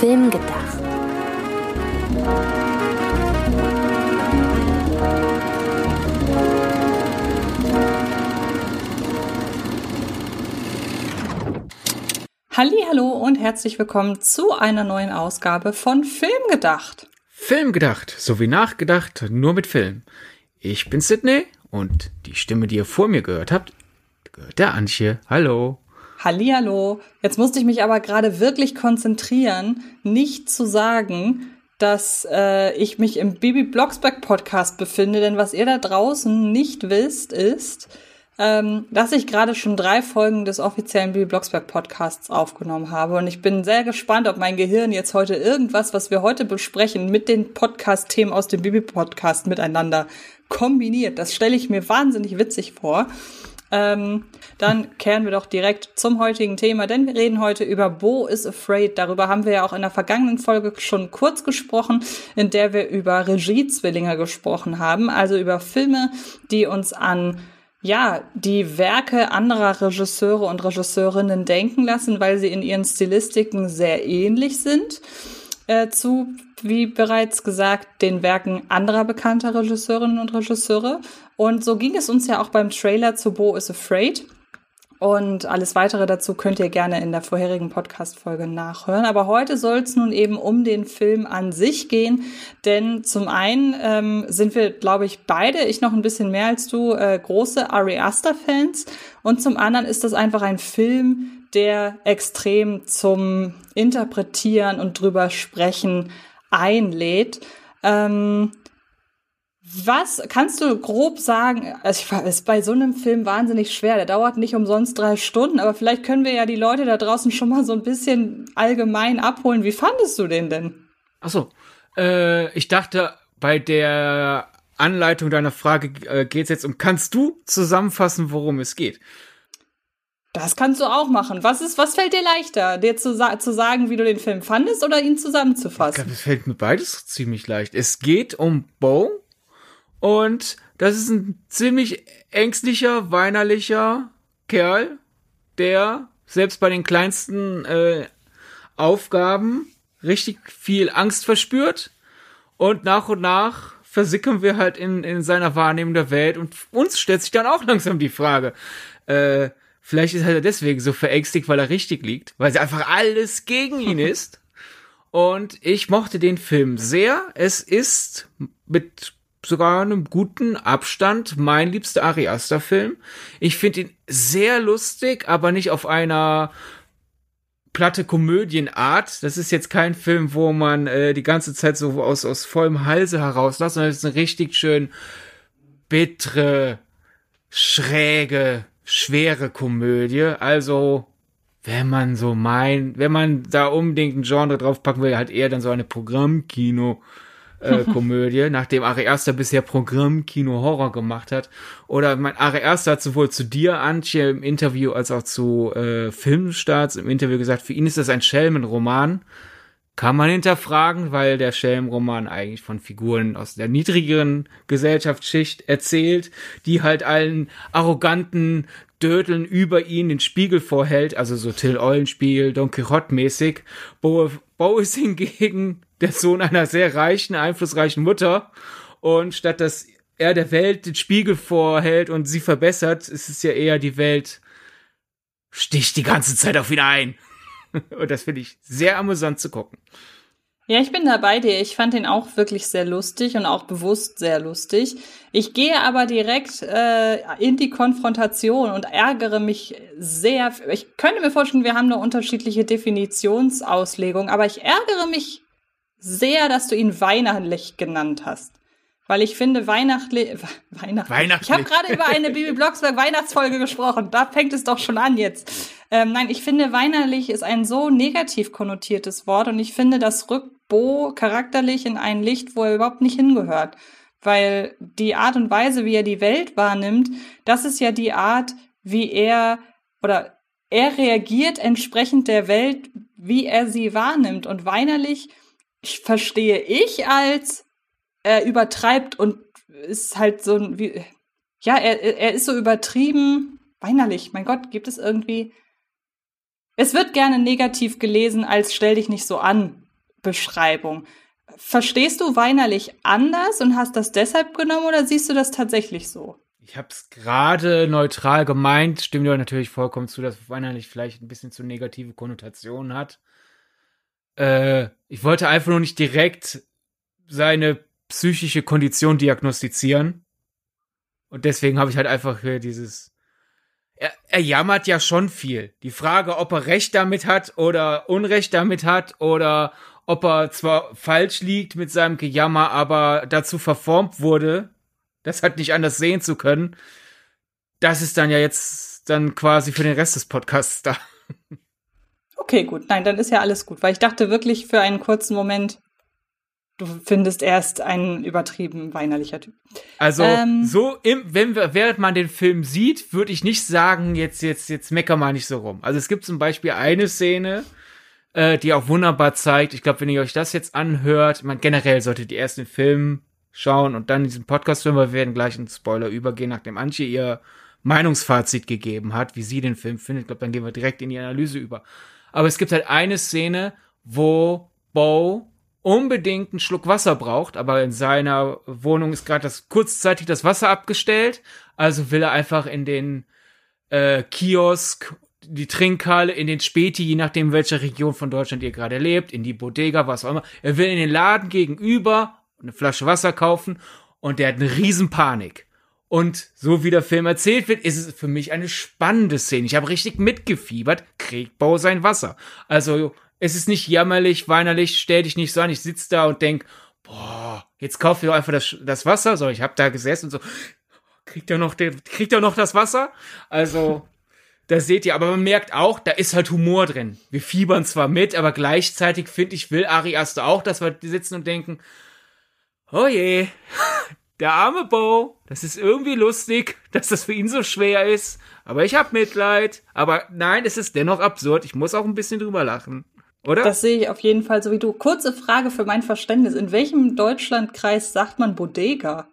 Film gedacht. Hallo und herzlich willkommen zu einer neuen Ausgabe von Film gedacht. Film gedacht, sowie nachgedacht, nur mit Film. Ich bin Sydney und die Stimme, die ihr vor mir gehört habt, gehört der Antje. Hallo. Hallihallo. Jetzt musste ich mich aber gerade wirklich konzentrieren, nicht zu sagen, dass äh, ich mich im Bibi Blocksberg Podcast befinde, denn was ihr da draußen nicht wisst, ist, ähm, dass ich gerade schon drei Folgen des offiziellen Bibi Blocksberg Podcasts aufgenommen habe und ich bin sehr gespannt, ob mein Gehirn jetzt heute irgendwas, was wir heute besprechen, mit den Podcast-Themen aus dem Bibi Podcast miteinander kombiniert. Das stelle ich mir wahnsinnig witzig vor. Ähm, dann kehren wir doch direkt zum heutigen Thema, denn wir reden heute über Bo is Afraid. Darüber haben wir ja auch in der vergangenen Folge schon kurz gesprochen, in der wir über Regiezwillinge gesprochen haben, also über Filme, die uns an ja, die Werke anderer Regisseure und Regisseurinnen denken lassen, weil sie in ihren Stilistiken sehr ähnlich sind äh, zu, wie bereits gesagt, den Werken anderer bekannter Regisseurinnen und Regisseure. Und so ging es uns ja auch beim Trailer zu Bo is Afraid. Und alles weitere dazu könnt ihr gerne in der vorherigen Podcast-Folge nachhören. Aber heute soll es nun eben um den Film an sich gehen. Denn zum einen ähm, sind wir, glaube ich, beide, ich noch ein bisschen mehr als du, äh, große Ari Aster-Fans. Und zum anderen ist das einfach ein Film, der extrem zum Interpretieren und drüber sprechen einlädt. Ähm, was kannst du grob sagen? Also ich ist bei so einem Film wahnsinnig schwer. Der dauert nicht umsonst drei Stunden, aber vielleicht können wir ja die Leute da draußen schon mal so ein bisschen allgemein abholen. Wie fandest du den denn? Ach so, äh, ich dachte bei der Anleitung deiner Frage äh, geht es jetzt um. Kannst du zusammenfassen, worum es geht? Das kannst du auch machen. Was ist, was fällt dir leichter, dir zu, sa zu sagen, wie du den Film fandest oder ihn zusammenzufassen? Ich glaube, es fällt mir beides ziemlich leicht. Es geht um Bo und das ist ein ziemlich ängstlicher, weinerlicher Kerl, der selbst bei den kleinsten äh, Aufgaben richtig viel Angst verspürt und nach und nach versickern wir halt in, in seiner Wahrnehmung der Welt und uns stellt sich dann auch langsam die Frage, äh, Vielleicht ist er deswegen so verängstigt, weil er richtig liegt, weil sie einfach alles gegen ihn ist. Und ich mochte den Film sehr. Es ist mit sogar einem guten Abstand mein liebster Ari Aster Film. Ich finde ihn sehr lustig, aber nicht auf einer platte Komödienart. Das ist jetzt kein Film, wo man äh, die ganze Zeit so aus, aus vollem Halse herauslässt, sondern es ist eine richtig schön bittere, schräge schwere Komödie. Also, wenn man so meint, wenn man da unbedingt ein Genre draufpacken will, halt eher dann so eine Programmkino. Äh, Komödie, nachdem Ari Aster bisher Programmkino Horror gemacht hat. Oder mein Ari Aster hat sowohl zu dir, Antje, im Interview als auch zu äh, Filmstarts im Interview gesagt, für ihn ist das ein Schelmenroman. Kann man hinterfragen, weil der Schelmenroman eigentlich von Figuren aus der niedrigeren Gesellschaftsschicht erzählt, die halt allen arroganten Dödeln über ihn den Spiegel vorhält, also so Till Eulenspiegel, Don Quixote mäßig. Bo, Bo ist hingegen der Sohn einer sehr reichen, einflussreichen Mutter und statt dass er der Welt den Spiegel vorhält und sie verbessert, ist es ja eher die Welt sticht die ganze Zeit auf ihn ein. Und das finde ich sehr amüsant zu gucken. Ja, ich bin da bei dir. Ich fand ihn auch wirklich sehr lustig und auch bewusst sehr lustig. Ich gehe aber direkt äh, in die Konfrontation und ärgere mich sehr. Ich könnte mir vorstellen, wir haben eine unterschiedliche Definitionsauslegung, aber ich ärgere mich sehr, dass du ihn weihnachtlich genannt hast. Weil ich finde, Weihnachtli Weihnachtlich. Weihnachtlich. Ich habe gerade über eine Bibi Blocksberg Weihnachtsfolge gesprochen. Da fängt es doch schon an jetzt. Ähm, nein, ich finde, weihnachtlich ist ein so negativ konnotiertes Wort und ich finde, das rückt Bo charakterlich in ein Licht, wo er überhaupt nicht hingehört. Weil die Art und Weise, wie er die Welt wahrnimmt, das ist ja die Art, wie er oder er reagiert entsprechend der Welt, wie er sie wahrnimmt. Und weinerlich verstehe ich als er übertreibt und ist halt so ein, wie, ja, er, er ist so übertrieben, weinerlich. Mein Gott, gibt es irgendwie. Es wird gerne negativ gelesen als stell dich nicht so an. Beschreibung. Verstehst du weinerlich anders und hast das deshalb genommen oder siehst du das tatsächlich so? Ich habe es gerade neutral gemeint, stimmt dir natürlich vollkommen zu, dass weinerlich vielleicht ein bisschen zu negative Konnotationen hat. Äh, ich wollte einfach nur nicht direkt seine psychische Kondition diagnostizieren. Und deswegen habe ich halt einfach hier dieses. Er, er jammert ja schon viel. Die Frage, ob er Recht damit hat oder Unrecht damit hat oder ob er zwar falsch liegt mit seinem Gejammer, aber dazu verformt wurde, das halt nicht anders sehen zu können. Das ist dann ja jetzt dann quasi für den Rest des Podcasts da. Okay, gut. Nein, dann ist ja alles gut, weil ich dachte wirklich für einen kurzen Moment, du findest erst ein übertrieben weinerlicher Typ. Also ähm, so im, wenn wir, während man den Film sieht, würde ich nicht sagen, jetzt jetzt jetzt mecker mal nicht so rum. Also es gibt zum Beispiel eine Szene, äh, die auch wunderbar zeigt. Ich glaube, wenn ihr euch das jetzt anhört, man generell solltet ihr erst den Film schauen und dann diesen Podcast hören. Wir werden gleich einen Spoiler übergehen, nachdem Antje ihr Meinungsfazit gegeben hat, wie sie den Film findet. Ich glaube, dann gehen wir direkt in die Analyse über. Aber es gibt halt eine Szene, wo Bo unbedingt einen Schluck Wasser braucht, aber in seiner Wohnung ist gerade das kurzzeitig das Wasser abgestellt, also will er einfach in den äh, Kiosk, die Trinkhalle, in den Späti, je nachdem welcher Region von Deutschland ihr gerade lebt, in die Bodega, was auch immer. Er will in den Laden gegenüber eine Flasche Wasser kaufen und der hat eine Riesenpanik. Und so wie der Film erzählt wird, ist es für mich eine spannende Szene. Ich habe richtig mitgefiebert, kriegt Bau sein Wasser. Also es ist nicht jammerlich, weinerlich, stell dich nicht so an. Ich sitze da und denk, boah, jetzt kauf ich doch einfach das, das Wasser. So, ich habe da gesessen und so, kriegt er noch, den, kriegt er noch das Wasser? Also, da seht ihr, aber man merkt auch, da ist halt Humor drin. Wir fiebern zwar mit, aber gleichzeitig finde ich, will Ari Aster auch, dass wir sitzen und denken, oh je, der arme Bo, das ist irgendwie lustig, dass das für ihn so schwer ist, aber ich hab Mitleid. Aber nein, es ist dennoch absurd. Ich muss auch ein bisschen drüber lachen. Oder? Das sehe ich auf jeden Fall so wie du. Kurze Frage für mein Verständnis. In welchem Deutschlandkreis sagt man Bodega?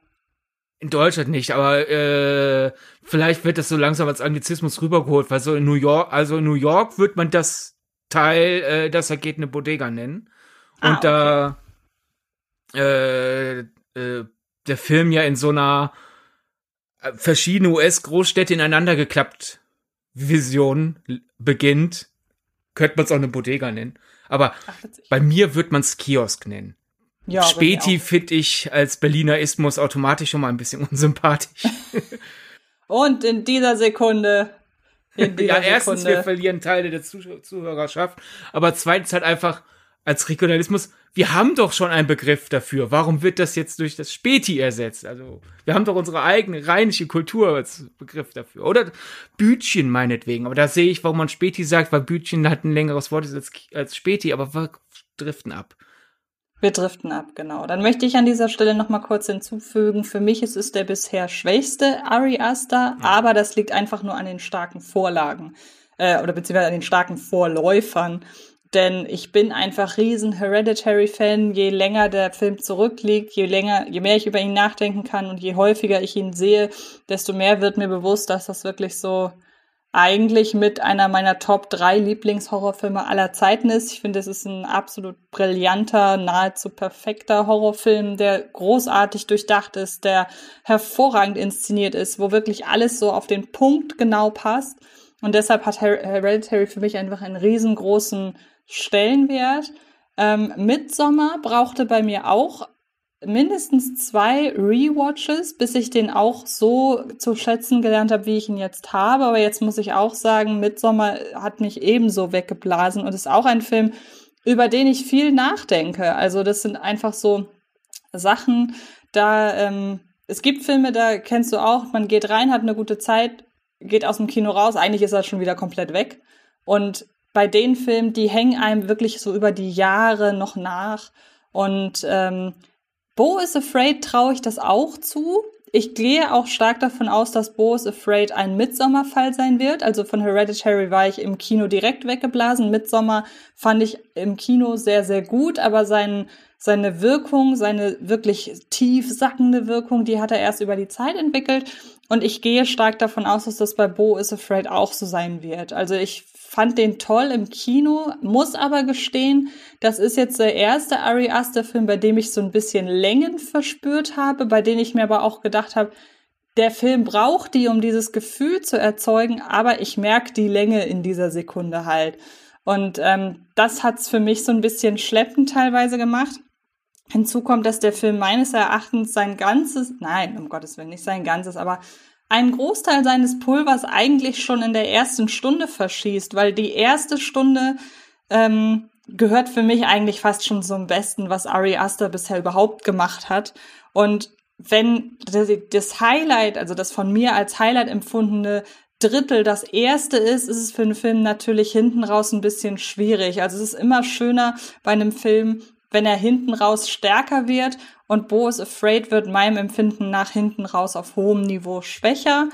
In Deutschland nicht, aber äh, vielleicht wird das so langsam als Anglizismus rübergeholt, weil so in New York, also in New York wird man das Teil, äh, das er geht, eine Bodega nennen. Und ah, okay. da äh, äh, der Film ja in so einer äh, verschiedene US-Großstädte ineinander geklappt Vision beginnt, könnte man es auch eine Bodega nennen. Aber Ach, bei mir wird man es Kiosk nennen. Ja, Späti finde ich als Berliner Ismus automatisch schon mal ein bisschen unsympathisch. Und in dieser Sekunde. In dieser ja, erstens, Sekunde. wir verlieren Teile der Zuh Zuhörerschaft, aber zweitens halt einfach als Regionalismus, wir haben doch schon einen Begriff dafür. Warum wird das jetzt durch das Späti ersetzt? Also, wir haben doch unsere eigene rheinische Kultur als Begriff dafür. Oder Bütchen meinetwegen. Aber da sehe ich, warum man Späti sagt, weil Bütchen halt ein längeres Wort als, als Späti, aber wir driften ab. Wir driften ab, genau. Dann möchte ich an dieser Stelle noch mal kurz hinzufügen, für mich ist es der bisher schwächste Ari Aster, ja. aber das liegt einfach nur an den starken Vorlagen äh, oder beziehungsweise an den starken Vorläufern. Denn ich bin einfach riesen Hereditary-Fan. Je länger der Film zurückliegt, je länger, je mehr ich über ihn nachdenken kann und je häufiger ich ihn sehe, desto mehr wird mir bewusst, dass das wirklich so eigentlich mit einer meiner Top 3 Lieblingshorrorfilme aller Zeiten ist. Ich finde, es ist ein absolut brillanter, nahezu perfekter Horrorfilm, der großartig durchdacht ist, der hervorragend inszeniert ist, wo wirklich alles so auf den Punkt genau passt. Und deshalb hat Hereditary für mich einfach einen riesengroßen Stellenwert. Ähm, Midsommar brauchte bei mir auch mindestens zwei Rewatches, bis ich den auch so zu schätzen gelernt habe, wie ich ihn jetzt habe. Aber jetzt muss ich auch sagen, Midsommar hat mich ebenso weggeblasen und ist auch ein Film, über den ich viel nachdenke. Also das sind einfach so Sachen, da ähm, es gibt Filme, da kennst du auch, man geht rein, hat eine gute Zeit, geht aus dem Kino raus, eigentlich ist er schon wieder komplett weg. Und bei den Filmen, die hängen einem wirklich so über die Jahre noch nach. Und ähm, Bo is Afraid traue ich das auch zu. Ich gehe auch stark davon aus, dass Bo is Afraid ein Midsommerfall sein wird. Also von Hereditary war ich im Kino direkt weggeblasen. Midsommer fand ich im Kino sehr, sehr gut, aber sein, seine Wirkung, seine wirklich tief sackende Wirkung, die hat er erst über die Zeit entwickelt. Und ich gehe stark davon aus, dass das bei Bo is Afraid auch so sein wird. Also ich fand den toll im Kino, muss aber gestehen, das ist jetzt der erste Ari Aster Film, bei dem ich so ein bisschen Längen verspürt habe, bei dem ich mir aber auch gedacht habe, der Film braucht die, um dieses Gefühl zu erzeugen, aber ich merke die Länge in dieser Sekunde halt. Und ähm, das hat's für mich so ein bisschen schleppend teilweise gemacht. Hinzu kommt, dass der Film meines Erachtens sein ganzes, nein, um Gottes Willen, nicht sein ganzes, aber einen Großteil seines Pulvers eigentlich schon in der ersten Stunde verschießt, weil die erste Stunde ähm, gehört für mich eigentlich fast schon zum Besten, was Ari Aster bisher überhaupt gemacht hat. Und wenn das Highlight, also das von mir als Highlight empfundene Drittel das erste ist, ist es für einen Film natürlich hinten raus ein bisschen schwierig. Also es ist immer schöner bei einem Film, wenn er hinten raus stärker wird und Bo is Afraid wird meinem Empfinden nach hinten raus auf hohem Niveau schwächer.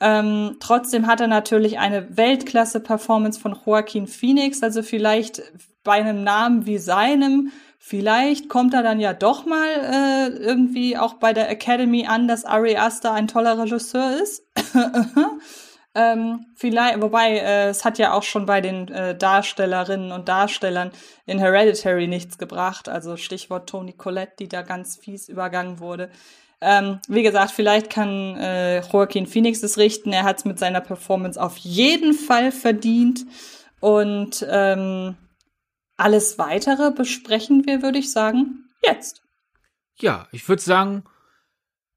Ähm, trotzdem hat er natürlich eine Weltklasse-Performance von Joaquin Phoenix, also vielleicht bei einem Namen wie seinem Vielleicht kommt er dann ja doch mal äh, irgendwie auch bei der Academy an, dass Ari Aster ein toller Regisseur ist. ähm, vielleicht, wobei äh, es hat ja auch schon bei den äh, Darstellerinnen und Darstellern in Hereditary nichts gebracht. Also Stichwort Toni Collette, die da ganz fies übergangen wurde. Ähm, wie gesagt, vielleicht kann äh, Joaquin Phoenix es richten. Er hat es mit seiner Performance auf jeden Fall verdient. Und ähm, alles weitere besprechen wir, würde ich sagen, jetzt. Ja, ich würde sagen,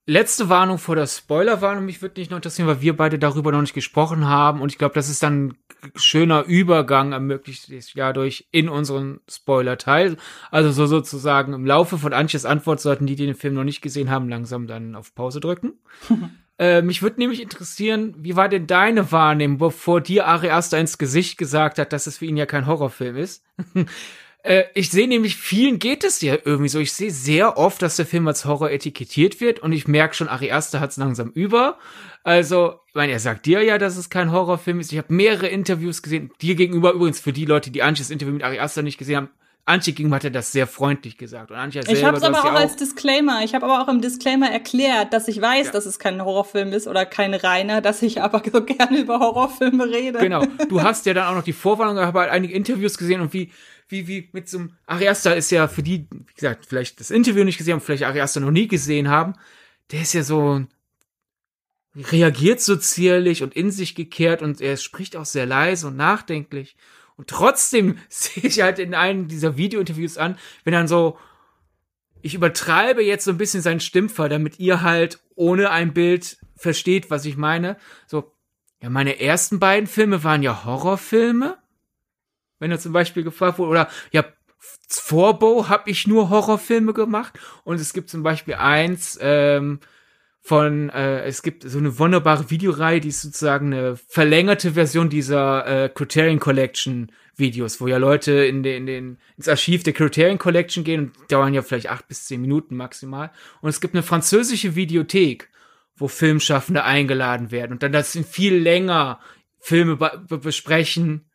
letzte Warnung vor der Spoilerwarnung. Mich würde nicht noch interessieren, weil wir beide darüber noch nicht gesprochen haben. Und ich glaube, das ist dann ein schöner Übergang ermöglicht ja durch in unseren Spoiler-Teil. Also so sozusagen im Laufe von Antjes Antwort sollten die, die den Film noch nicht gesehen haben, langsam dann auf Pause drücken. Äh, mich würde nämlich interessieren, wie war denn deine Wahrnehmung, bevor dir Ari Aster ins Gesicht gesagt hat, dass es für ihn ja kein Horrorfilm ist? äh, ich sehe nämlich, vielen geht es ja irgendwie so. Ich sehe sehr oft, dass der Film als Horror etikettiert wird und ich merke schon, Ari Aster hat es langsam über. Also, ich meine, er sagt dir ja, dass es kein Horrorfilm ist. Ich habe mehrere Interviews gesehen, dir gegenüber übrigens für die Leute, die Anches Interview mit Ari Aster nicht gesehen haben, Antje gegenüber hat er das sehr freundlich gesagt. Und Antje selber, ich habe es aber auch, auch als Disclaimer. Ich habe aber auch im Disclaimer erklärt, dass ich weiß, ja. dass es kein Horrorfilm ist oder kein reiner, dass ich aber so gerne über Horrorfilme rede. Genau. Du hast ja dann auch noch die Vorwarnung, ich habe halt einige Interviews gesehen und wie wie wie mit so einem Ariasta ist ja für die, wie gesagt, vielleicht das Interview nicht gesehen haben, vielleicht Ariasta noch nie gesehen haben. Der ist ja so reagiert so zierlich und in sich gekehrt und er spricht auch sehr leise und nachdenklich. Und trotzdem sehe ich halt in einem dieser Videointerviews an, wenn dann so, ich übertreibe jetzt so ein bisschen seinen Stimmfall, damit ihr halt ohne ein Bild versteht, was ich meine. So, ja, meine ersten beiden Filme waren ja Horrorfilme. Wenn er zum Beispiel gefragt wurde, oder ja, vor Bo habe ich nur Horrorfilme gemacht. Und es gibt zum Beispiel eins, ähm, von, äh, es gibt so eine wunderbare Videoreihe, die ist sozusagen eine verlängerte Version dieser äh, Criterion Collection Videos, wo ja Leute in den, in den, ins Archiv der Criterion Collection gehen und dauern ja vielleicht acht bis zehn Minuten maximal. Und es gibt eine französische Videothek, wo Filmschaffende eingeladen werden und dann das sind viel länger Filme be besprechen,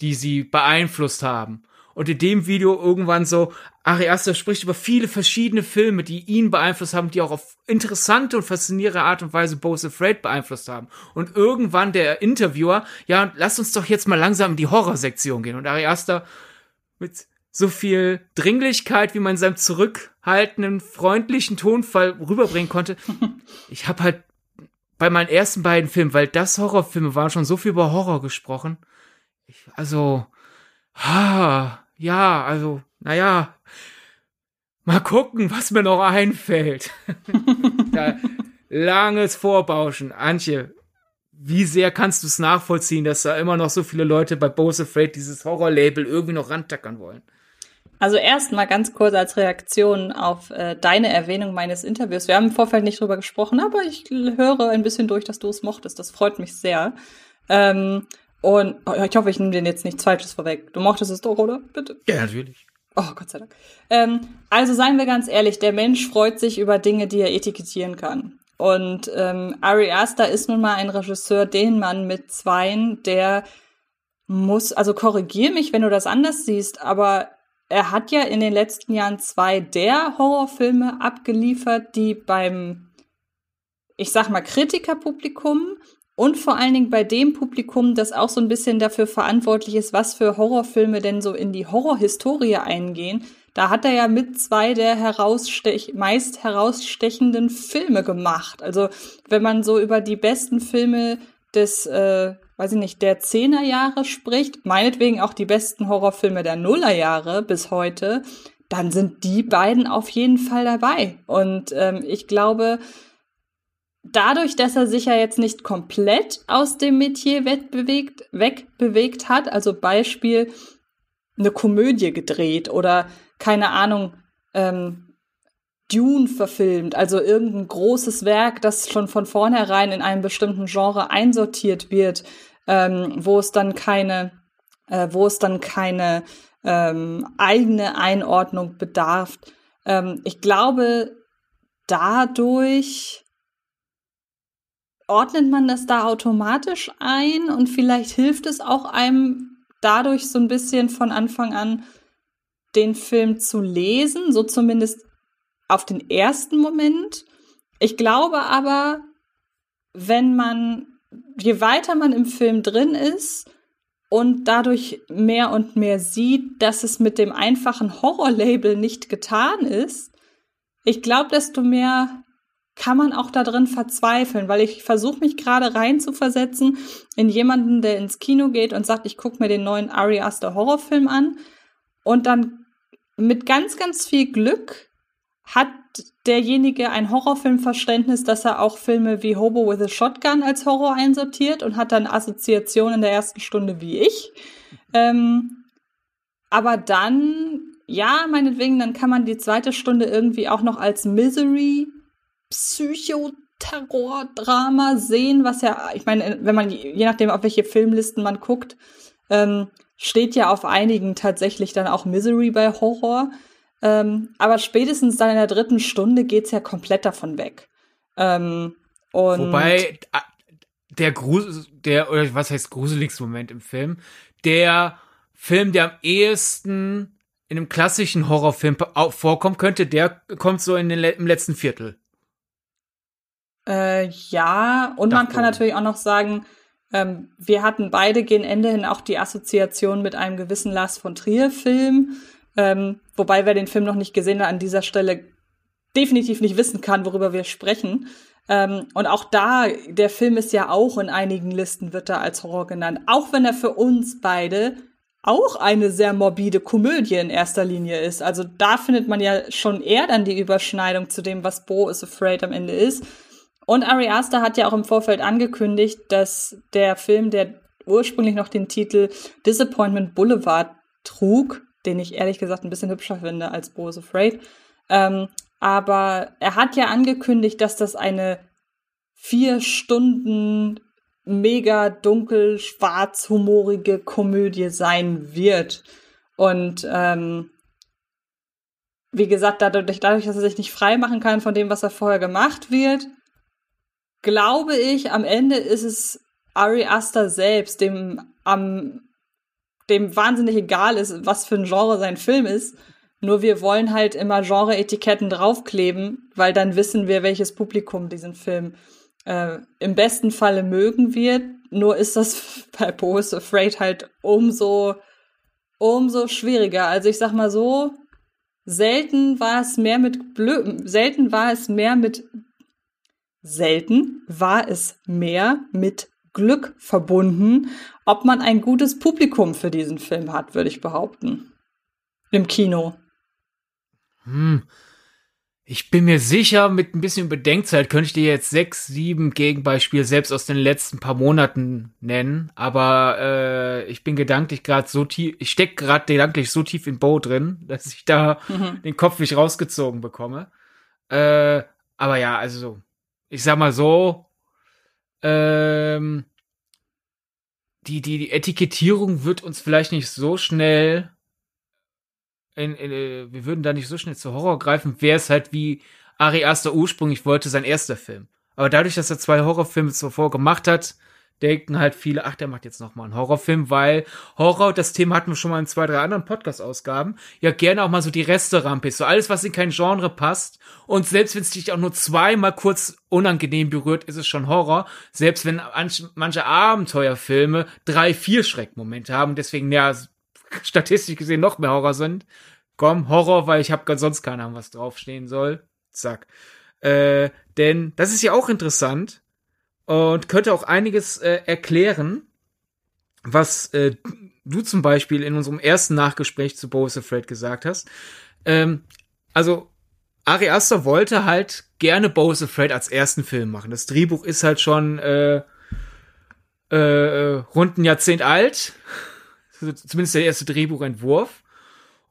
die sie beeinflusst haben und in dem Video irgendwann so, Ari Aster spricht über viele verschiedene Filme, die ihn beeinflusst haben, die auch auf interessante und faszinierende Art und Weise Bo's Afraid beeinflusst haben. Und irgendwann der Interviewer, ja, lass uns doch jetzt mal langsam in die Horrorsektion gehen. Und Ari Aster mit so viel Dringlichkeit, wie man in seinem zurückhaltenden, freundlichen Tonfall rüberbringen konnte. Ich habe halt bei meinen ersten beiden Filmen, weil das Horrorfilme waren, schon so viel über Horror gesprochen. Also, ha, ja, also, naja, mal gucken, was mir noch einfällt. da, langes Vorbauschen. Antje, wie sehr kannst du es nachvollziehen, dass da immer noch so viele Leute bei Bose Afraid dieses Horrorlabel irgendwie noch rantackern wollen? Also erstmal ganz kurz als Reaktion auf äh, deine Erwähnung meines Interviews. Wir haben im Vorfeld nicht drüber gesprochen, aber ich höre ein bisschen durch, dass du es mochtest. Das freut mich sehr. Ähm, und oh, ich hoffe, ich nehme den jetzt nichts Falsches vorweg. Du mochtest es doch, oder? Bitte. Ja, natürlich. Oh, Gott sei Dank. Ähm, also seien wir ganz ehrlich, der Mensch freut sich über Dinge, die er etikettieren kann. Und ähm, Ari Aster ist nun mal ein Regisseur, den man mit Zweien, der muss, also korrigier mich, wenn du das anders siehst, aber er hat ja in den letzten Jahren zwei der Horrorfilme abgeliefert, die beim, ich sag mal, Kritikerpublikum und vor allen Dingen bei dem Publikum, das auch so ein bisschen dafür verantwortlich ist, was für Horrorfilme denn so in die Horrorhistorie eingehen, da hat er ja mit zwei der herausstech meist herausstechenden Filme gemacht. Also wenn man so über die besten Filme des, äh, weiß ich nicht, der Zehnerjahre spricht, meinetwegen auch die besten Horrorfilme der Nullerjahre bis heute, dann sind die beiden auf jeden Fall dabei. Und ähm, ich glaube, dadurch, dass er sich ja jetzt nicht komplett aus dem Metier wegbewegt, wegbewegt hat, also Beispiel eine Komödie gedreht oder keine Ahnung, ähm, Dune verfilmt, also irgendein großes Werk, das schon von vornherein in einem bestimmten Genre einsortiert wird, ähm, wo es dann keine, äh, wo es dann keine ähm, eigene Einordnung bedarf. Ähm, ich glaube, dadurch ordnet man das da automatisch ein und vielleicht hilft es auch einem dadurch so ein bisschen von Anfang an den Film zu lesen, so zumindest auf den ersten Moment. Ich glaube aber, wenn man, je weiter man im Film drin ist und dadurch mehr und mehr sieht, dass es mit dem einfachen Horrorlabel nicht getan ist, ich glaube, desto mehr kann man auch da drin verzweifeln, weil ich versuche mich gerade reinzuversetzen in jemanden, der ins Kino geht und sagt, ich gucke mir den neuen Ari Aster Horrorfilm an und dann mit ganz, ganz viel Glück hat derjenige ein Horrorfilmverständnis, dass er auch Filme wie Hobo with a Shotgun als Horror einsortiert und hat dann Assoziationen in der ersten Stunde wie ich. Ähm, aber dann, ja, meinetwegen, dann kann man die zweite Stunde irgendwie auch noch als Misery Psychoterror-Drama sehen, was ja, ich meine, wenn man, je nachdem, auf welche Filmlisten man guckt, ähm, steht ja auf einigen tatsächlich dann auch Misery bei Horror. Ähm, aber spätestens dann in der dritten Stunde geht's ja komplett davon weg. Ähm, Wobei der Grusel, der, oder was heißt gruseligste Moment im Film, der Film, der am ehesten in einem klassischen Horrorfilm vorkommen könnte, der kommt so in den, im letzten Viertel. Äh, ja, und man kann natürlich auch noch sagen, ähm, wir hatten beide gegen Ende hin auch die Assoziation mit einem gewissen Lars von Trier-Film, ähm, wobei wer den Film noch nicht gesehen hat, an dieser Stelle definitiv nicht wissen kann, worüber wir sprechen. Ähm, und auch da, der Film ist ja auch in einigen Listen, wird er als Horror genannt, auch wenn er für uns beide auch eine sehr morbide Komödie in erster Linie ist. Also da findet man ja schon eher dann die Überschneidung zu dem, was Bo is Afraid am Ende ist. Und Ari Aster hat ja auch im Vorfeld angekündigt, dass der Film, der ursprünglich noch den Titel Disappointment Boulevard trug, den ich ehrlich gesagt ein bisschen hübscher finde als Bo is Afraid, ähm, aber er hat ja angekündigt, dass das eine vier Stunden mega dunkel, schwarz, humorige Komödie sein wird. Und ähm, wie gesagt, dadurch, dadurch, dass er sich nicht frei machen kann von dem, was er vorher gemacht wird, glaube ich, am Ende ist es Ari Aster selbst, dem am dem wahnsinnig egal ist, was für ein Genre sein Film ist. Nur wir wollen halt immer Genre-Etiketten draufkleben, weil dann wissen wir, welches Publikum diesen Film äh, im besten Falle mögen wird. Nur ist das bei Bo's Afraid halt umso, umso schwieriger. Also ich sag mal so, selten war es mehr mit Blö selten war es mehr mit Selten war es mehr mit Glück verbunden, ob man ein gutes Publikum für diesen Film hat, würde ich behaupten. Im Kino. Hm. Ich bin mir sicher, mit ein bisschen Bedenkzeit könnte ich dir jetzt sechs, sieben Gegenbeispiele selbst aus den letzten paar Monaten nennen. Aber äh, ich bin gedanklich gerade so tief, ich stecke gerade gedanklich so tief in Bo drin, dass ich da mhm. den Kopf nicht rausgezogen bekomme. Äh, aber ja, also ich sag mal so, ähm, die, die, die Etikettierung wird uns vielleicht nicht so schnell, in, in, äh, wir würden da nicht so schnell zu Horror greifen, wäre es halt wie Ari Aster ursprünglich wollte, sein erster Film. Aber dadurch, dass er zwei Horrorfilme zuvor gemacht hat, denken halt viele, ach, der macht jetzt noch mal einen Horrorfilm, weil Horror, das Thema hatten wir schon mal in zwei, drei anderen Podcast-Ausgaben, ja gerne auch mal so die Resterampe ist, so alles, was in kein Genre passt. Und selbst wenn es dich auch nur zweimal kurz unangenehm berührt, ist es schon Horror, selbst wenn manche Abenteuerfilme drei, vier Schreckmomente haben, deswegen, ja, statistisch gesehen noch mehr Horror sind, komm, Horror, weil ich habe sonst keine Ahnung, was draufstehen soll, zack. Äh, denn das ist ja auch interessant, und könnte auch einiges äh, erklären, was äh, du zum Beispiel in unserem ersten Nachgespräch zu Boris Afraid gesagt hast. Ähm, also Ari Aster wollte halt gerne Boris Afraid als ersten Film machen. Das Drehbuch ist halt schon äh, äh, rund ein Jahrzehnt alt, zumindest der erste Drehbuchentwurf.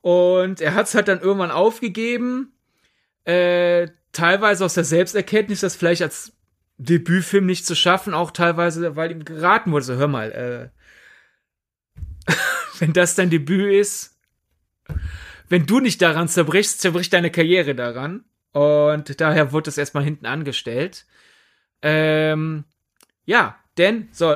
Und er hat es halt dann irgendwann aufgegeben, äh, teilweise aus der Selbsterkenntnis, dass vielleicht als Debütfilm nicht zu schaffen, auch teilweise, weil ihm geraten wurde, so hör mal, äh, wenn das dein Debüt ist, wenn du nicht daran zerbrichst, zerbricht deine Karriere daran. Und daher wurde es erstmal hinten angestellt. Ähm, ja, denn, so,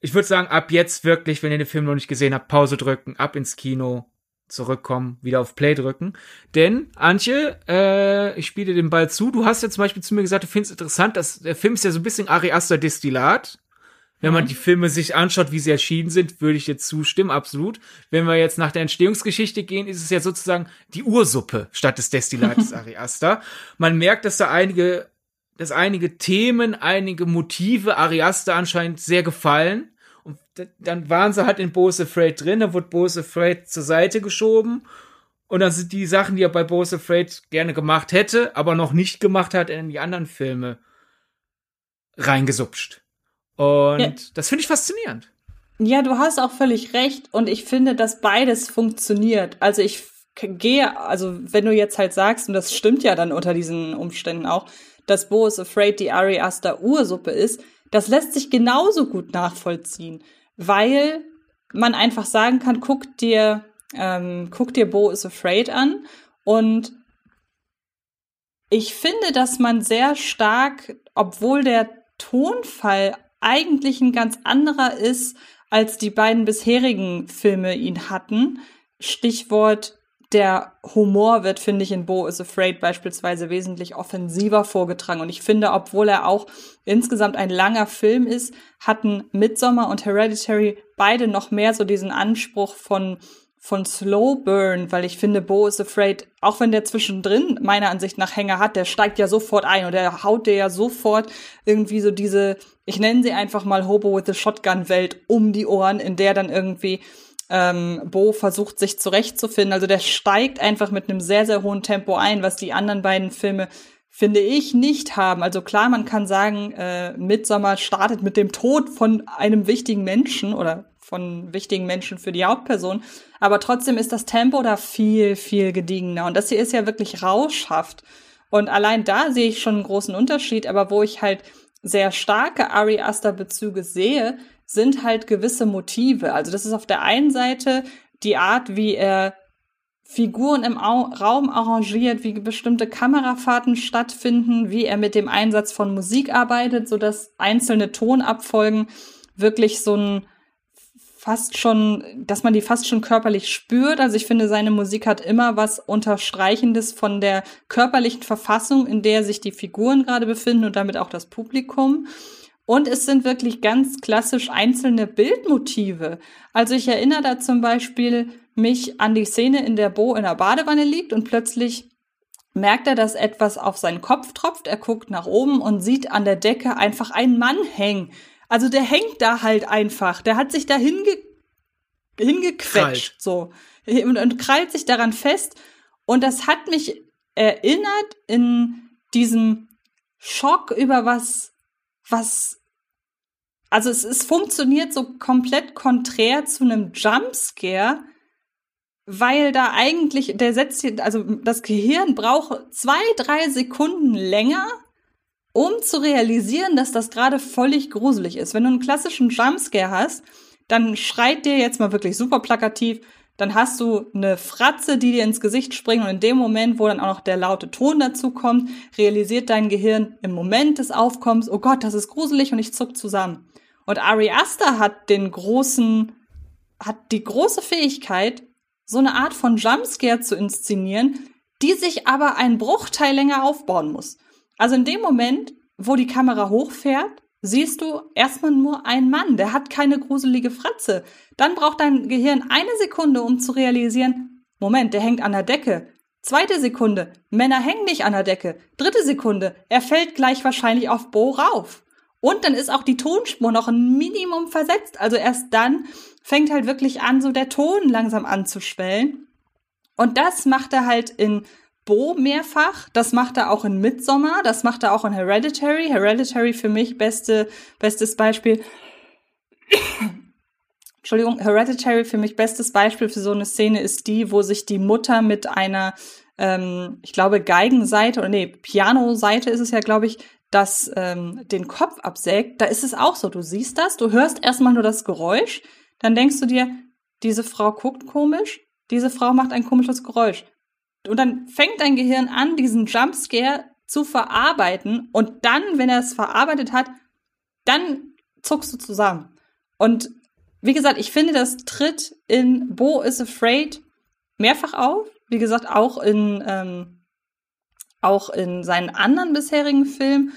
ich würde sagen, ab jetzt wirklich, wenn ihr den Film noch nicht gesehen habt, Pause drücken, ab ins Kino, zurückkommen, wieder auf Play drücken. Denn, Antje, äh, ich spiele den Ball zu. Du hast ja zum Beispiel zu mir gesagt, du findest interessant, dass der Film ist ja so ein bisschen Ari Aster Destillat. Wenn man mhm. die Filme sich anschaut, wie sie erschienen sind, würde ich jetzt zustimmen, absolut. Wenn wir jetzt nach der Entstehungsgeschichte gehen, ist es ja sozusagen die Ursuppe statt des Destillates Ari Aster. Man merkt, dass da einige, dass einige Themen, einige Motive Ari Aster anscheinend sehr gefallen und dann waren sie halt in Bose Afraid drin, dann wurde Bose Afraid zur Seite geschoben. Und dann sind die Sachen, die er bei Bose Afraid gerne gemacht hätte, aber noch nicht gemacht hat, in die anderen Filme reingesupscht. Und ja. das finde ich faszinierend. Ja, du hast auch völlig recht. Und ich finde, dass beides funktioniert. Also ich gehe, also wenn du jetzt halt sagst, und das stimmt ja dann unter diesen Umständen auch, dass Bo is Afraid die Ari Aster Ursuppe ist, das lässt sich genauso gut nachvollziehen, weil man einfach sagen kann, guck dir, ähm, guck dir Bo is Afraid an und ich finde, dass man sehr stark, obwohl der Tonfall eigentlich ein ganz anderer ist, als die beiden bisherigen Filme ihn hatten. Stichwort der Humor wird, finde ich, in Bo is Afraid beispielsweise wesentlich offensiver vorgetragen. Und ich finde, obwohl er auch insgesamt ein langer Film ist, hatten Midsommar und Hereditary beide noch mehr so diesen Anspruch von von Slow Burn, weil ich finde, Bo is Afraid, auch wenn der zwischendrin meiner Ansicht nach Hänger hat, der steigt ja sofort ein und der haut dir ja sofort irgendwie so diese, ich nenne sie einfach mal Hobo with the Shotgun Welt um die Ohren, in der dann irgendwie ähm, Bo versucht sich zurechtzufinden. Also der steigt einfach mit einem sehr, sehr hohen Tempo ein, was die anderen beiden Filme, finde ich, nicht haben. Also klar, man kann sagen, äh, Midsommar startet mit dem Tod von einem wichtigen Menschen oder von wichtigen Menschen für die Hauptperson. Aber trotzdem ist das Tempo da viel, viel gediegener. Und das hier ist ja wirklich rauschhaft. Und allein da sehe ich schon einen großen Unterschied. Aber wo ich halt sehr starke Ari Aster Bezüge sehe, sind halt gewisse Motive. Also das ist auf der einen Seite die Art, wie er Figuren im Au Raum arrangiert, wie bestimmte Kamerafahrten stattfinden, wie er mit dem Einsatz von Musik arbeitet, so dass einzelne Tonabfolgen wirklich so ein fast schon, dass man die fast schon körperlich spürt. Also ich finde, seine Musik hat immer was Unterstreichendes von der körperlichen Verfassung, in der sich die Figuren gerade befinden und damit auch das Publikum. Und es sind wirklich ganz klassisch einzelne Bildmotive. Also ich erinnere da zum Beispiel mich an die Szene, in der Bo in der Badewanne liegt und plötzlich merkt er, dass etwas auf seinen Kopf tropft. Er guckt nach oben und sieht an der Decke einfach einen Mann hängen. Also der hängt da halt einfach. Der hat sich da hinge hingequetscht, so. Und, und krallt sich daran fest. Und das hat mich erinnert in diesem Schock über was was also es, es funktioniert so komplett konträr zu einem Jumpscare, weil da eigentlich, der setzt hier, also das Gehirn braucht zwei, drei Sekunden länger, um zu realisieren, dass das gerade völlig gruselig ist. Wenn du einen klassischen Jumpscare hast, dann schreit dir jetzt mal wirklich super plakativ, dann hast du eine Fratze, die dir ins Gesicht springt und in dem Moment, wo dann auch noch der laute Ton dazu kommt, realisiert dein Gehirn im Moment des Aufkommens, oh Gott, das ist gruselig und ich zuck zusammen. Und Ari Aster hat den großen, hat die große Fähigkeit, so eine Art von Jumpscare zu inszenieren, die sich aber einen Bruchteil länger aufbauen muss. Also in dem Moment, wo die Kamera hochfährt, siehst du erstmal nur einen Mann, der hat keine gruselige Fratze. Dann braucht dein Gehirn eine Sekunde, um zu realisieren, Moment, der hängt an der Decke. Zweite Sekunde, Männer hängen nicht an der Decke. Dritte Sekunde, er fällt gleich wahrscheinlich auf Bo rauf. Und dann ist auch die Tonspur noch ein Minimum versetzt. Also erst dann fängt halt wirklich an, so der Ton langsam anzuschwellen. Und das macht er halt in Bo mehrfach. Das macht er auch in Midsommar. Das macht er auch in Hereditary. Hereditary für mich beste, bestes Beispiel. Entschuldigung, Hereditary für mich bestes Beispiel für so eine Szene ist die, wo sich die Mutter mit einer, ähm, ich glaube, Geigenseite oder nee, Pianoseite ist es ja, glaube ich, das ähm, den Kopf absägt. Da ist es auch so. Du siehst das, du hörst erstmal nur das Geräusch, dann denkst du dir, diese Frau guckt komisch, diese Frau macht ein komisches Geräusch. Und dann fängt dein Gehirn an, diesen Jumpscare zu verarbeiten. Und dann, wenn er es verarbeitet hat, dann zuckst du zusammen. Und wie gesagt, ich finde, das tritt in Bo is Afraid mehrfach auf. Wie gesagt, auch in, ähm, auch in seinen anderen bisherigen Filmen.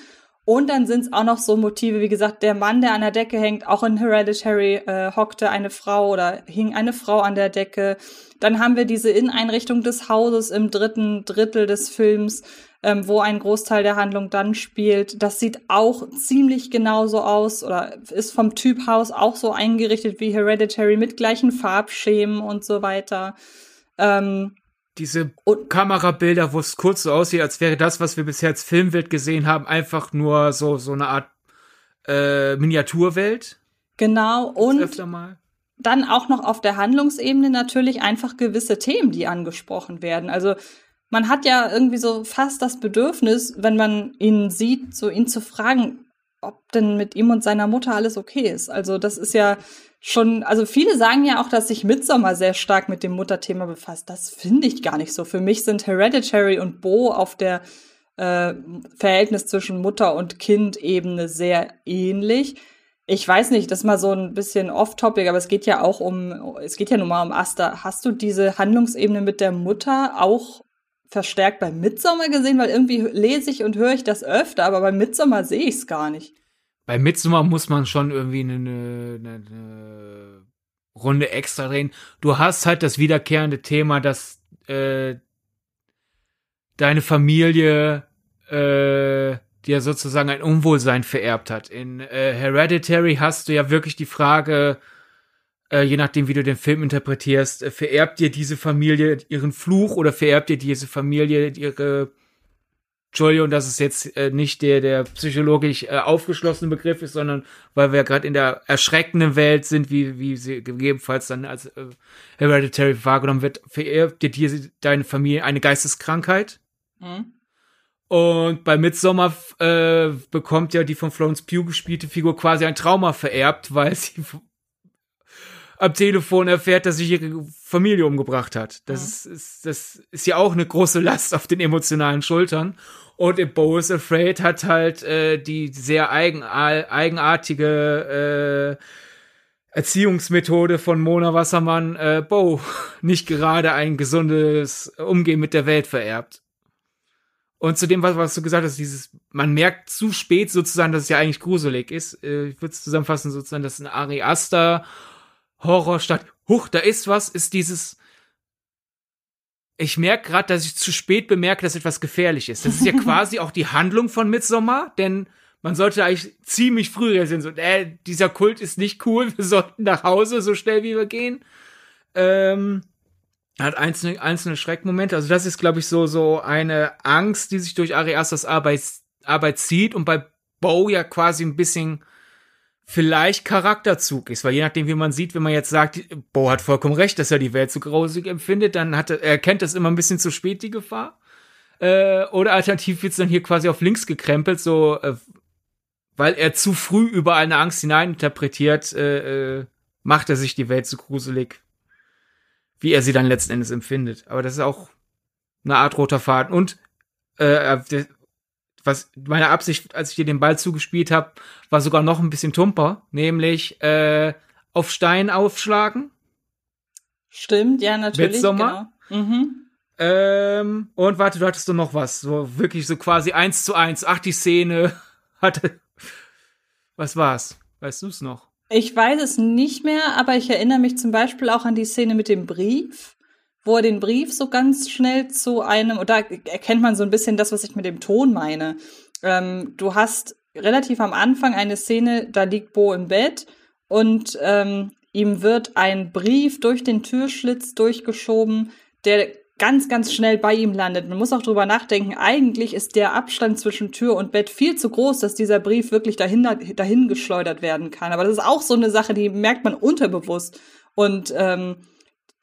Und dann sind es auch noch so Motive, wie gesagt, der Mann, der an der Decke hängt, auch in Hereditary äh, hockte eine Frau oder hing eine Frau an der Decke. Dann haben wir diese Inneneinrichtung des Hauses im dritten Drittel des Films, ähm, wo ein Großteil der Handlung dann spielt. Das sieht auch ziemlich genauso aus oder ist vom Typ Haus auch so eingerichtet wie Hereditary mit gleichen Farbschemen und so weiter. Ähm, diese und, Kamerabilder, wo es kurz so aussieht, als wäre das, was wir bisher als Filmwelt gesehen haben, einfach nur so, so eine Art äh, Miniaturwelt. Genau, und dann auch noch auf der Handlungsebene natürlich einfach gewisse Themen, die angesprochen werden. Also man hat ja irgendwie so fast das Bedürfnis, wenn man ihn sieht, so ihn zu fragen, ob denn mit ihm und seiner Mutter alles okay ist. Also das ist ja schon, also viele sagen ja auch, dass sich Midsommar sehr stark mit dem Mutterthema befasst. Das finde ich gar nicht so. Für mich sind Hereditary und Bo auf der äh, Verhältnis zwischen Mutter und Kind-Ebene sehr ähnlich. Ich weiß nicht, das ist mal so ein bisschen off-topic, aber es geht ja auch um, es geht ja nun mal um Asta. Hast du diese Handlungsebene mit der Mutter auch verstärkt bei Midsommar gesehen? Weil irgendwie lese ich und höre ich das öfter, aber bei Midsommar sehe ich es gar nicht bei Midsommar muss man schon irgendwie eine, eine, eine Runde extra drehen. Du hast halt das wiederkehrende Thema, dass äh, deine Familie äh, dir sozusagen ein Unwohlsein vererbt hat. In äh, Hereditary hast du ja wirklich die Frage, äh, je nachdem, wie du den Film interpretierst, äh, vererbt dir diese Familie ihren Fluch oder vererbt dir diese Familie ihre Entschuldigung, dass es jetzt äh, nicht der, der psychologisch äh, aufgeschlossene Begriff ist, sondern weil wir gerade in der erschreckenden Welt sind, wie, wie sie gegebenenfalls dann als äh, Hereditary wahrgenommen wird, vererbt dir deine Familie eine Geisteskrankheit. Mhm. Und bei Midsommar äh, bekommt ja die von Florence Pugh gespielte Figur quasi ein Trauma vererbt, weil sie am Telefon erfährt, dass sich ihre Familie umgebracht hat. Das, ja. ist, ist, das ist ja auch eine große Last auf den emotionalen Schultern. Und in Bo is Afraid hat halt äh, die sehr eigen, eigenartige äh, Erziehungsmethode von Mona Wassermann äh, Bo nicht gerade ein gesundes Umgehen mit der Welt vererbt. Und zu dem, was, was du gesagt hast, dieses, man merkt zu spät sozusagen, dass es ja eigentlich gruselig ist. Äh, ich würde es zusammenfassen, sozusagen, dass ein Ari Aster Horror statt, huch, da ist was, ist dieses, ich merke gerade, dass ich zu spät bemerke, dass etwas gefährlich ist. Das ist ja quasi auch die Handlung von Midsommar, denn man sollte eigentlich ziemlich früh realisieren, so, äh, dieser Kult ist nicht cool, wir sollten nach Hause so schnell wie wir gehen. Ähm, hat einzelne, einzelne Schreckmomente. Also das ist, glaube ich, so, so eine Angst, die sich durch Ari Asters Arbeit, Arbeit zieht und bei Bo ja quasi ein bisschen vielleicht Charakterzug ist, weil je nachdem, wie man sieht, wenn man jetzt sagt, Bo hat vollkommen recht, dass er die Welt zu grausig empfindet, dann hat er, er kennt das immer ein bisschen zu spät, die Gefahr. Äh, oder alternativ wird's dann hier quasi auf links gekrempelt, so, äh, weil er zu früh überall eine Angst hineininterpretiert, äh, äh, macht er sich die Welt zu gruselig, wie er sie dann letzten Endes empfindet. Aber das ist auch eine Art roter Faden. Und äh, was meine Absicht, als ich dir den Ball zugespielt habe, war sogar noch ein bisschen tumper, nämlich äh, auf Stein aufschlagen. Stimmt, ja, natürlich. Midsommar. Genau. Mhm. Ähm, und warte, du hattest doch noch was, so wirklich so quasi eins zu eins. Ach, die Szene hatte. Was war's? Weißt du's noch? Ich weiß es nicht mehr, aber ich erinnere mich zum Beispiel auch an die Szene mit dem Brief, wo er den Brief so ganz schnell zu einem, und da erkennt man so ein bisschen das, was ich mit dem Ton meine. Ähm, du hast relativ am Anfang eine Szene, da liegt Bo im Bett und ähm, ihm wird ein Brief durch den Türschlitz durchgeschoben, der ganz, ganz schnell bei ihm landet. Man muss auch drüber nachdenken, eigentlich ist der Abstand zwischen Tür und Bett viel zu groß, dass dieser Brief wirklich dahin, dahin geschleudert werden kann. Aber das ist auch so eine Sache, die merkt man unterbewusst. Und ähm,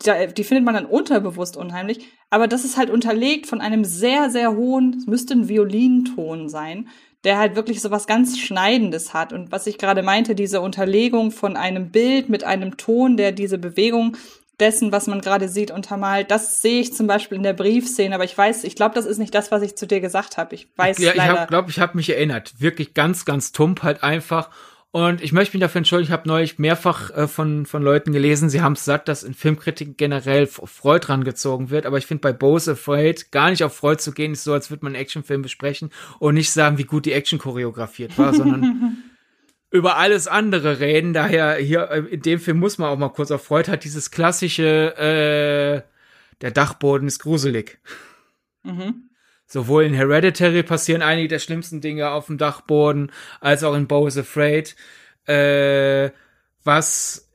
die findet man dann unterbewusst unheimlich. Aber das ist halt unterlegt von einem sehr, sehr hohen, es müsste ein Violinton sein, der halt wirklich so was ganz Schneidendes hat. Und was ich gerade meinte, diese Unterlegung von einem Bild mit einem Ton, der diese Bewegung dessen, was man gerade sieht, untermalt. Das sehe ich zum Beispiel in der Briefszene, aber ich weiß, ich glaube, das ist nicht das, was ich zu dir gesagt habe. Ich weiß ja, leider. Ich glaube, ich habe mich erinnert. Wirklich ganz, ganz tump halt einfach. Und ich möchte mich dafür entschuldigen, ich habe neulich mehrfach äh, von, von Leuten gelesen, sie haben es satt, dass in Filmkritiken generell Freud rangezogen wird. Aber ich finde bei Bose Afraid gar nicht auf Freud zu gehen, ist so, als würde man einen Actionfilm besprechen und nicht sagen, wie gut die Action choreografiert war, sondern über alles andere reden. Daher hier äh, in dem Film muss man auch mal kurz auf Freud hat dieses klassische, äh, der Dachboden ist gruselig. Mhm. Sowohl in Hereditary passieren einige der schlimmsten Dinge auf dem Dachboden, als auch in Bo is Afraid. Äh, was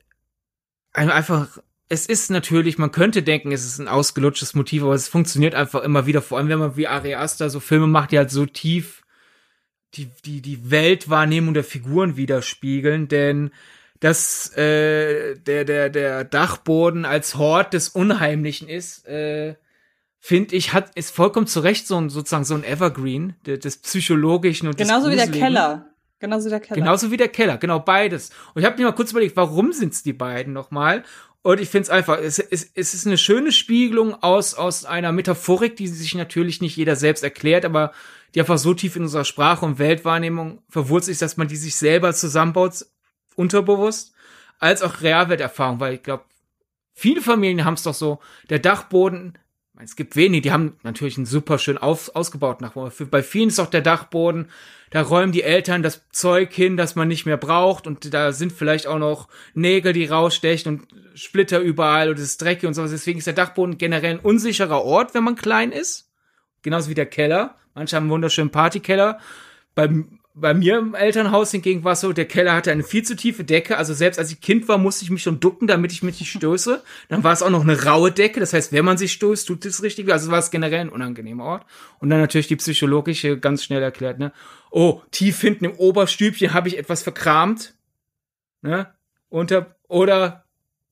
einfach, es ist natürlich, man könnte denken, es ist ein ausgelutschtes Motiv, aber es funktioniert einfach immer wieder, vor allem wenn man wie Ari Aster so Filme macht, die halt so tief die, die, die Weltwahrnehmung der Figuren widerspiegeln, denn dass äh, der, der, der Dachboden als Hort des Unheimlichen ist, äh, finde ich, hat, ist vollkommen zu Recht so ein, sozusagen so ein Evergreen de, des Psychologischen und Genauso des wie der Keller. Genauso wie der Keller. Genauso wie der Keller, genau beides. Und ich habe mir mal kurz überlegt, warum sind's die beiden nochmal? Und ich finde es einfach, es, es, es ist eine schöne Spiegelung aus, aus einer Metaphorik, die sich natürlich nicht jeder selbst erklärt, aber die einfach so tief in unserer Sprache und Weltwahrnehmung verwurzelt ist, dass man die sich selber zusammenbaut, unterbewusst, als auch Realwelterfahrung, weil ich glaube, viele Familien haben es doch so, der Dachboden, es gibt wenige, die haben natürlich einen super schön auf, ausgebauten Dachboden. Bei vielen ist doch der Dachboden, da räumen die Eltern das Zeug hin, das man nicht mehr braucht und da sind vielleicht auch noch Nägel, die rausstechen und Splitter überall und es ist dreckig und sowas. Deswegen ist der Dachboden generell ein unsicherer Ort, wenn man klein ist. Genauso wie der Keller. Manche haben einen wunderschönen Partykeller. Bei, bei mir im Elternhaus hingegen war es so, der Keller hatte eine viel zu tiefe Decke. Also selbst als ich Kind war, musste ich mich schon ducken, damit ich mich nicht stoße. Dann war es auch noch eine raue Decke. Das heißt, wenn man sich stoßt, tut es richtig. Also war es generell ein unangenehmer Ort. Und dann natürlich die psychologische, ganz schnell erklärt, ne? Oh, tief hinten im Oberstübchen habe ich etwas verkramt. Ne? Unter, oder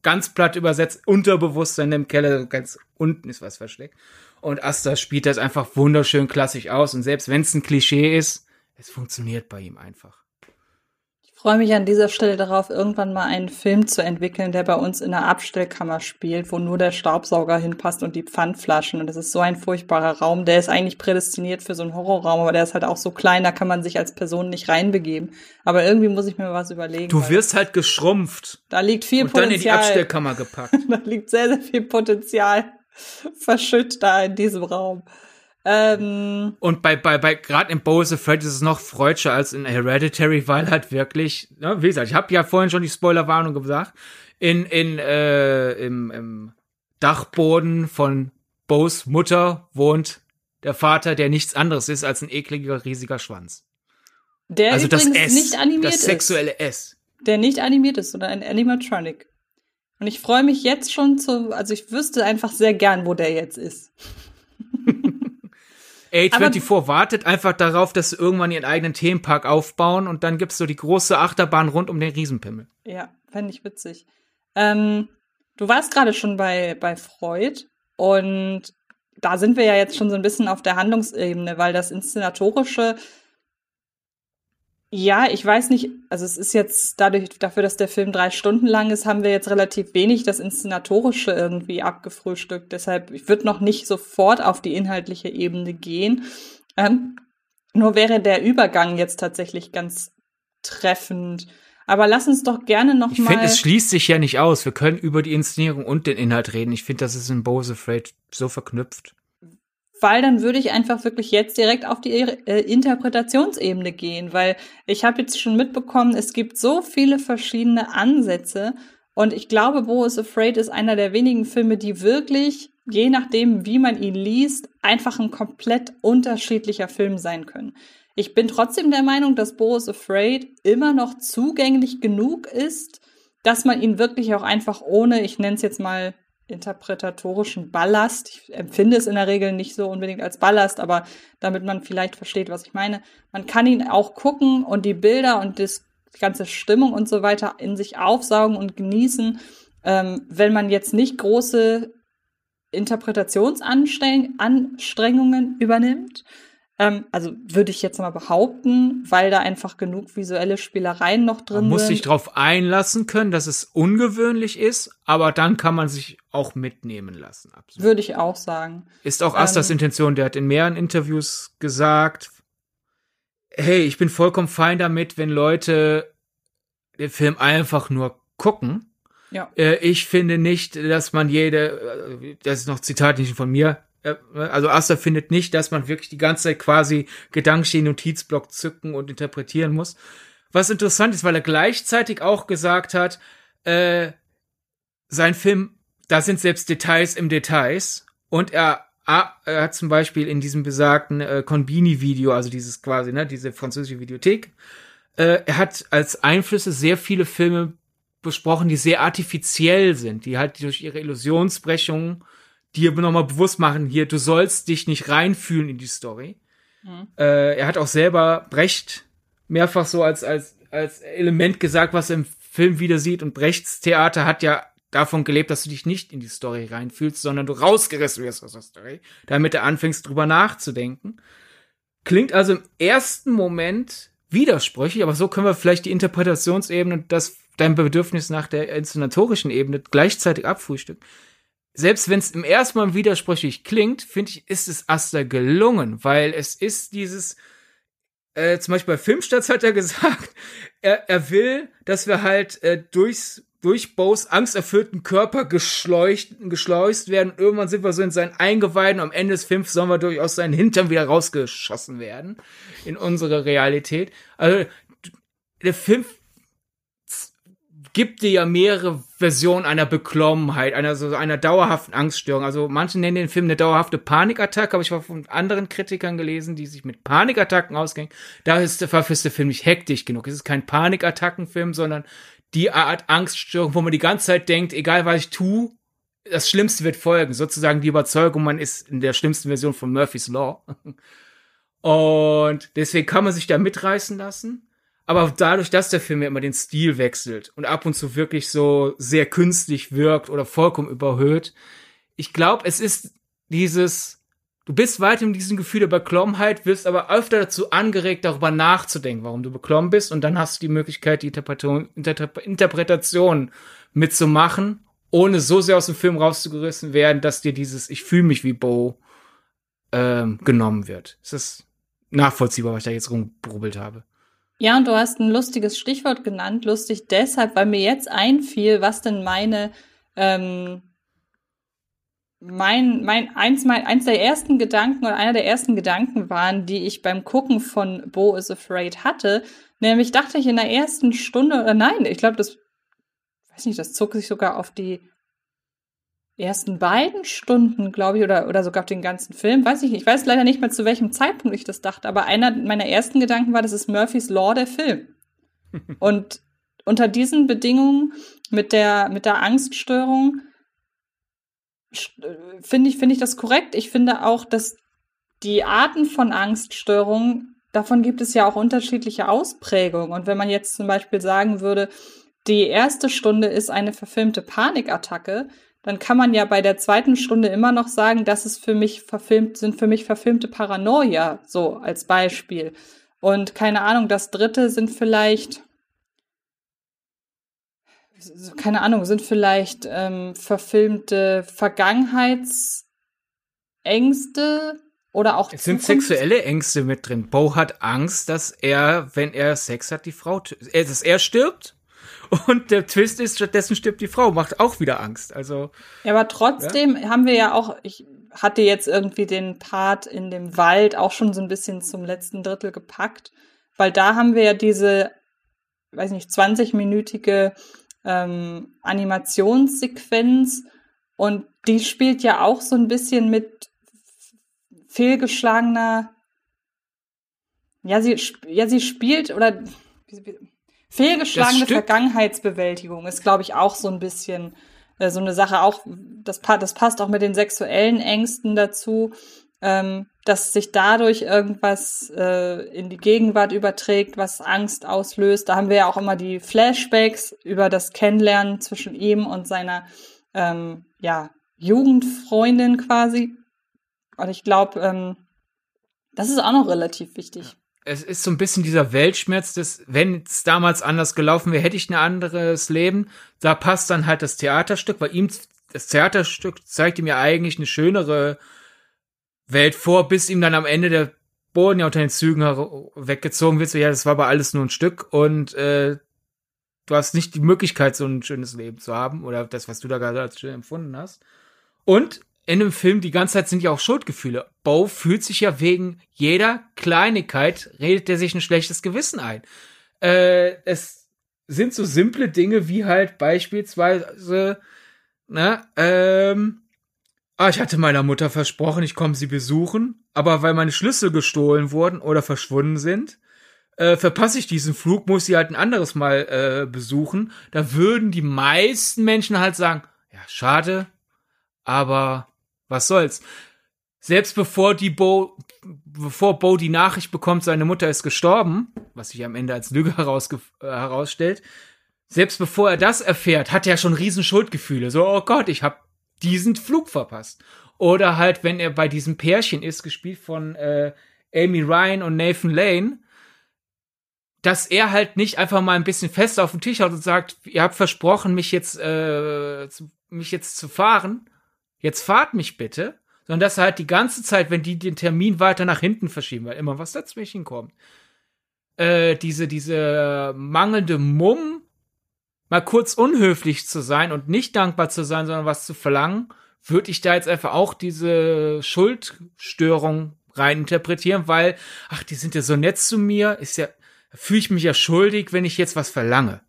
ganz platt übersetzt, Unterbewusstsein im Keller, ganz unten ist was versteckt. Und Asta spielt das einfach wunderschön klassisch aus. Und selbst wenn es ein Klischee ist, es funktioniert bei ihm einfach. Ich freue mich an dieser Stelle darauf, irgendwann mal einen Film zu entwickeln, der bei uns in der Abstellkammer spielt, wo nur der Staubsauger hinpasst und die Pfandflaschen. Und das ist so ein furchtbarer Raum. Der ist eigentlich prädestiniert für so einen Horrorraum, aber der ist halt auch so klein, da kann man sich als Person nicht reinbegeben. Aber irgendwie muss ich mir was überlegen. Du wirst halt geschrumpft. Da liegt viel und Potenzial. dann in die Abstellkammer gepackt. da liegt sehr, sehr viel Potenzial verschütt da in diesem Raum. Ähm, und bei, bei, bei gerade in Bose Fred ist es noch freudscher als in Hereditary, weil halt wirklich, ne, wie gesagt, ich habe ja vorhin schon die Spoilerwarnung gesagt, in, in, äh, im, im Dachboden von Bos Mutter wohnt der Vater, der nichts anderes ist als ein ekliger, riesiger Schwanz. Der also das übrigens S, nicht animiert das sexuelle S. Der nicht animiert ist, sondern ein Animatronic. Und ich freue mich jetzt schon zu, also ich wüsste einfach sehr gern, wo der jetzt ist. A24 Aber wartet einfach darauf, dass sie irgendwann ihren eigenen Themenpark aufbauen und dann gibt's so die große Achterbahn rund um den Riesenpimmel. Ja, fände ich witzig. Ähm, du warst gerade schon bei, bei Freud und da sind wir ja jetzt schon so ein bisschen auf der Handlungsebene, weil das Inszenatorische ja, ich weiß nicht, also es ist jetzt dadurch, dafür, dass der Film drei Stunden lang ist, haben wir jetzt relativ wenig das Inszenatorische irgendwie abgefrühstückt. Deshalb, ich würde noch nicht sofort auf die inhaltliche Ebene gehen. Ähm, Nur wäre der Übergang jetzt tatsächlich ganz treffend. Aber lass uns doch gerne noch ich mal. Ich finde, es schließt sich ja nicht aus. Wir können über die Inszenierung und den Inhalt reden. Ich finde, das ist in Bose Afraid so verknüpft. Weil dann würde ich einfach wirklich jetzt direkt auf die äh, Interpretationsebene gehen, weil ich habe jetzt schon mitbekommen, es gibt so viele verschiedene Ansätze und ich glaube, Bo is Afraid ist einer der wenigen Filme, die wirklich, je nachdem, wie man ihn liest, einfach ein komplett unterschiedlicher Film sein können. Ich bin trotzdem der Meinung, dass Bo is Afraid immer noch zugänglich genug ist, dass man ihn wirklich auch einfach ohne, ich nenne es jetzt mal interpretatorischen Ballast. Ich empfinde es in der Regel nicht so unbedingt als Ballast, aber damit man vielleicht versteht, was ich meine. Man kann ihn auch gucken und die Bilder und das, die ganze Stimmung und so weiter in sich aufsaugen und genießen, ähm, wenn man jetzt nicht große Interpretationsanstrengungen übernimmt. Ähm, also würde ich jetzt mal behaupten, weil da einfach genug visuelle Spielereien noch drin man muss sind. sich darauf einlassen können, dass es ungewöhnlich ist, aber dann kann man sich auch mitnehmen lassen. Absolut. Würde ich auch sagen. Ist auch Astas ähm, Intention. Der hat in mehreren Interviews gesagt, hey, ich bin vollkommen fein damit, wenn Leute den Film einfach nur gucken. Ja. Äh, ich finde nicht, dass man jede, äh, das ist noch Zitat nicht von mir, also Asta findet nicht, dass man wirklich die ganze Zeit quasi gedanklich den Notizblock zücken und interpretieren muss. Was interessant ist, weil er gleichzeitig auch gesagt hat, äh, sein Film, da sind selbst Details im Details und er, er hat zum Beispiel in diesem besagten äh, Conbini-Video, also dieses quasi, ne, diese französische Videothek, äh, er hat als Einflüsse sehr viele Filme besprochen, die sehr artifiziell sind, die halt durch ihre Illusionsbrechungen dir nochmal bewusst machen, hier, du sollst dich nicht reinfühlen in die Story. Mhm. Äh, er hat auch selber Brecht mehrfach so als, als, als Element gesagt, was er im Film wieder sieht. Und Brechts Theater hat ja davon gelebt, dass du dich nicht in die Story reinfühlst, sondern du rausgerissen wirst aus der Story, damit du anfängst, drüber nachzudenken. Klingt also im ersten Moment widersprüchlich, aber so können wir vielleicht die Interpretationsebene und das dein Bedürfnis nach der inszenatorischen Ebene gleichzeitig abfrühstücken selbst wenn es im ersten Mal widersprüchlich klingt, finde ich, ist es Aster gelungen, weil es ist dieses, äh, zum Beispiel bei Filmstarts hat er gesagt, er, er will, dass wir halt äh, durchs durch Bows angsterfüllten Körper geschleucht, geschleust werden. Irgendwann sind wir so in seinen Eingeweiden. Am Ende des Films sollen wir durchaus seinen Hintern wieder rausgeschossen werden in unsere Realität. Also der Film gibt dir ja mehrere Versionen einer Beklommenheit, einer so einer dauerhaften Angststörung. Also manche nennen den Film eine dauerhafte Panikattacke, aber ich habe von anderen Kritikern gelesen, die sich mit Panikattacken ausgehen. Da ist der verfisste Film nicht hektisch genug. Es ist kein Panikattackenfilm, sondern die Art Angststörung, wo man die ganze Zeit denkt, egal was ich tue, das Schlimmste wird folgen. Sozusagen die Überzeugung, man ist in der schlimmsten Version von Murphy's Law. Und deswegen kann man sich da mitreißen lassen. Aber dadurch, dass der Film ja immer den Stil wechselt und ab und zu wirklich so sehr künstlich wirkt oder vollkommen überhöht, ich glaube, es ist dieses, du bist weit in diesem Gefühl der Beklommenheit, wirst aber öfter dazu angeregt, darüber nachzudenken, warum du beklommen bist und dann hast du die Möglichkeit, die Interpretation, mitzumachen, ohne so sehr aus dem Film rausgerissen werden, dass dir dieses Ich fühle mich wie Bo ähm, genommen wird. Es ist nachvollziehbar, was ich da jetzt rumbrubbelt habe. Ja, und du hast ein lustiges Stichwort genannt. Lustig deshalb, weil mir jetzt einfiel, was denn meine, ähm, mein, mein, eins, mein, eins der ersten Gedanken oder einer der ersten Gedanken waren, die ich beim Gucken von Bo is Afraid hatte. Nämlich dachte ich in der ersten Stunde, oder nein, ich glaube, das, weiß nicht, das zog sich sogar auf die ersten beiden Stunden, glaube ich, oder, oder sogar auf den ganzen Film, weiß ich nicht. Ich weiß leider nicht mehr, zu welchem Zeitpunkt ich das dachte, aber einer meiner ersten Gedanken war, das ist Murphys Law, der Film. Und unter diesen Bedingungen mit der, mit der Angststörung finde ich, finde ich das korrekt. Ich finde auch, dass die Arten von Angststörungen, davon gibt es ja auch unterschiedliche Ausprägungen. Und wenn man jetzt zum Beispiel sagen würde, die erste Stunde ist eine verfilmte Panikattacke, dann kann man ja bei der zweiten Stunde immer noch sagen, das ist für mich verfilmt, sind für mich verfilmte Paranoia, so als Beispiel. Und keine Ahnung, das dritte sind vielleicht, keine Ahnung, sind vielleicht ähm, verfilmte Vergangenheitsängste oder auch Es sind sexuelle Ängste mit drin. Bo hat Angst, dass er, wenn er Sex hat, die Frau, äh, dass er stirbt. Und der Twist ist, stattdessen stirbt die Frau, macht auch wieder Angst. Also. Ja, aber trotzdem ja? haben wir ja auch, ich hatte jetzt irgendwie den Part in dem Wald auch schon so ein bisschen zum letzten Drittel gepackt, weil da haben wir ja diese, weiß nicht, 20-minütige ähm, Animationssequenz und die spielt ja auch so ein bisschen mit fehlgeschlagener, ja, sie, ja, sie spielt oder fehlgeschlagene Vergangenheitsbewältigung ist, glaube ich, auch so ein bisschen äh, so eine Sache. Auch das, das passt auch mit den sexuellen Ängsten dazu, ähm, dass sich dadurch irgendwas äh, in die Gegenwart überträgt, was Angst auslöst. Da haben wir ja auch immer die Flashbacks über das Kennenlernen zwischen ihm und seiner ähm, ja, Jugendfreundin quasi. Und ich glaube, ähm, das ist auch noch relativ wichtig. Es ist so ein bisschen dieser Weltschmerz, dass, wenn es damals anders gelaufen wäre, hätte ich ein anderes Leben. Da passt dann halt das Theaterstück, weil ihm das Theaterstück zeigt ihm ja eigentlich eine schönere Welt vor, bis ihm dann am Ende der Boden ja unter den Zügen weggezogen wird. So, ja, das war aber alles nur ein Stück und äh, du hast nicht die Möglichkeit, so ein schönes Leben zu haben oder das, was du da gerade als schön empfunden hast. Und in dem Film die ganze Zeit sind ja auch Schuldgefühle. Bo fühlt sich ja wegen jeder Kleinigkeit, redet er sich ein schlechtes Gewissen ein. Äh, es sind so simple Dinge wie halt beispielsweise, ne, ähm, ah, ich hatte meiner Mutter versprochen, ich komme sie besuchen, aber weil meine Schlüssel gestohlen wurden oder verschwunden sind, äh, verpasse ich diesen Flug, muss sie halt ein anderes Mal äh, besuchen. Da würden die meisten Menschen halt sagen, ja, schade, aber was soll's. Selbst bevor die Bo, bevor Bo die Nachricht bekommt, seine Mutter ist gestorben, was sich am Ende als Lüge herausge äh, herausstellt, selbst bevor er das erfährt, hat er schon riesen Schuldgefühle. So, oh Gott, ich habe diesen Flug verpasst. Oder halt, wenn er bei diesem Pärchen ist, gespielt von äh, Amy Ryan und Nathan Lane, dass er halt nicht einfach mal ein bisschen fest auf den Tisch hat und sagt, ihr habt versprochen, mich jetzt, äh, zu, mich jetzt zu fahren jetzt fahrt mich bitte, sondern dass er halt die ganze Zeit, wenn die den Termin weiter nach hinten verschieben, weil immer was dazwischen kommt, äh, diese, diese mangelnde Mumm, mal kurz unhöflich zu sein und nicht dankbar zu sein, sondern was zu verlangen, würde ich da jetzt einfach auch diese Schuldstörung reininterpretieren, weil, ach, die sind ja so nett zu mir, ist ja, fühle ich mich ja schuldig, wenn ich jetzt was verlange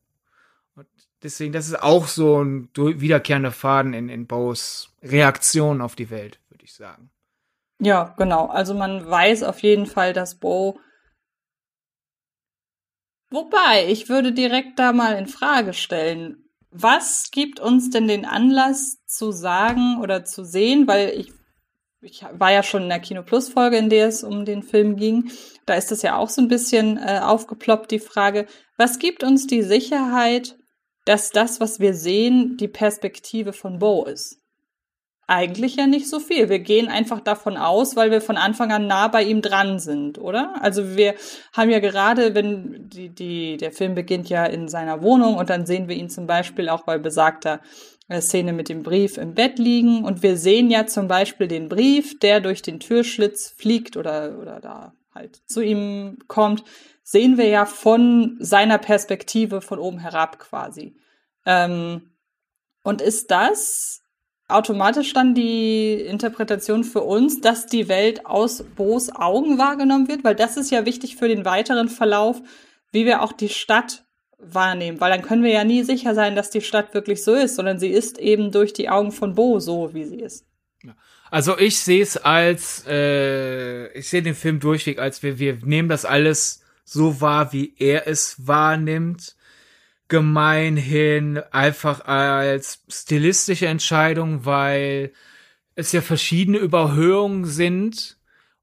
deswegen, das ist auch so ein wiederkehrender Faden in, in Bows Reaktion auf die Welt, würde ich sagen. Ja, genau. Also man weiß auf jeden Fall, dass Bo. Wobei, ich würde direkt da mal in Frage stellen. Was gibt uns denn den Anlass zu sagen oder zu sehen, weil ich ich war ja schon in der Kino Plus Folge, in der es um den Film ging. Da ist es ja auch so ein bisschen äh, aufgeploppt, die Frage, was gibt uns die Sicherheit, dass das, was wir sehen, die Perspektive von Bo ist. Eigentlich ja nicht so viel. Wir gehen einfach davon aus, weil wir von Anfang an nah bei ihm dran sind, oder? Also wir haben ja gerade, wenn die, die, der Film beginnt ja in seiner Wohnung und dann sehen wir ihn zum Beispiel auch bei besagter äh, Szene mit dem Brief im Bett liegen und wir sehen ja zum Beispiel den Brief, der durch den Türschlitz fliegt oder, oder da halt zu ihm kommt sehen wir ja von seiner Perspektive von oben herab quasi. Ähm, und ist das automatisch dann die Interpretation für uns, dass die Welt aus Bo's Augen wahrgenommen wird? Weil das ist ja wichtig für den weiteren Verlauf, wie wir auch die Stadt wahrnehmen. Weil dann können wir ja nie sicher sein, dass die Stadt wirklich so ist, sondern sie ist eben durch die Augen von Bo so, wie sie ist. Also ich sehe es als, äh, ich sehe den Film durchweg als wir, wir nehmen das alles so wahr, wie er es wahrnimmt. Gemeinhin einfach als stilistische Entscheidung, weil es ja verschiedene Überhöhungen sind.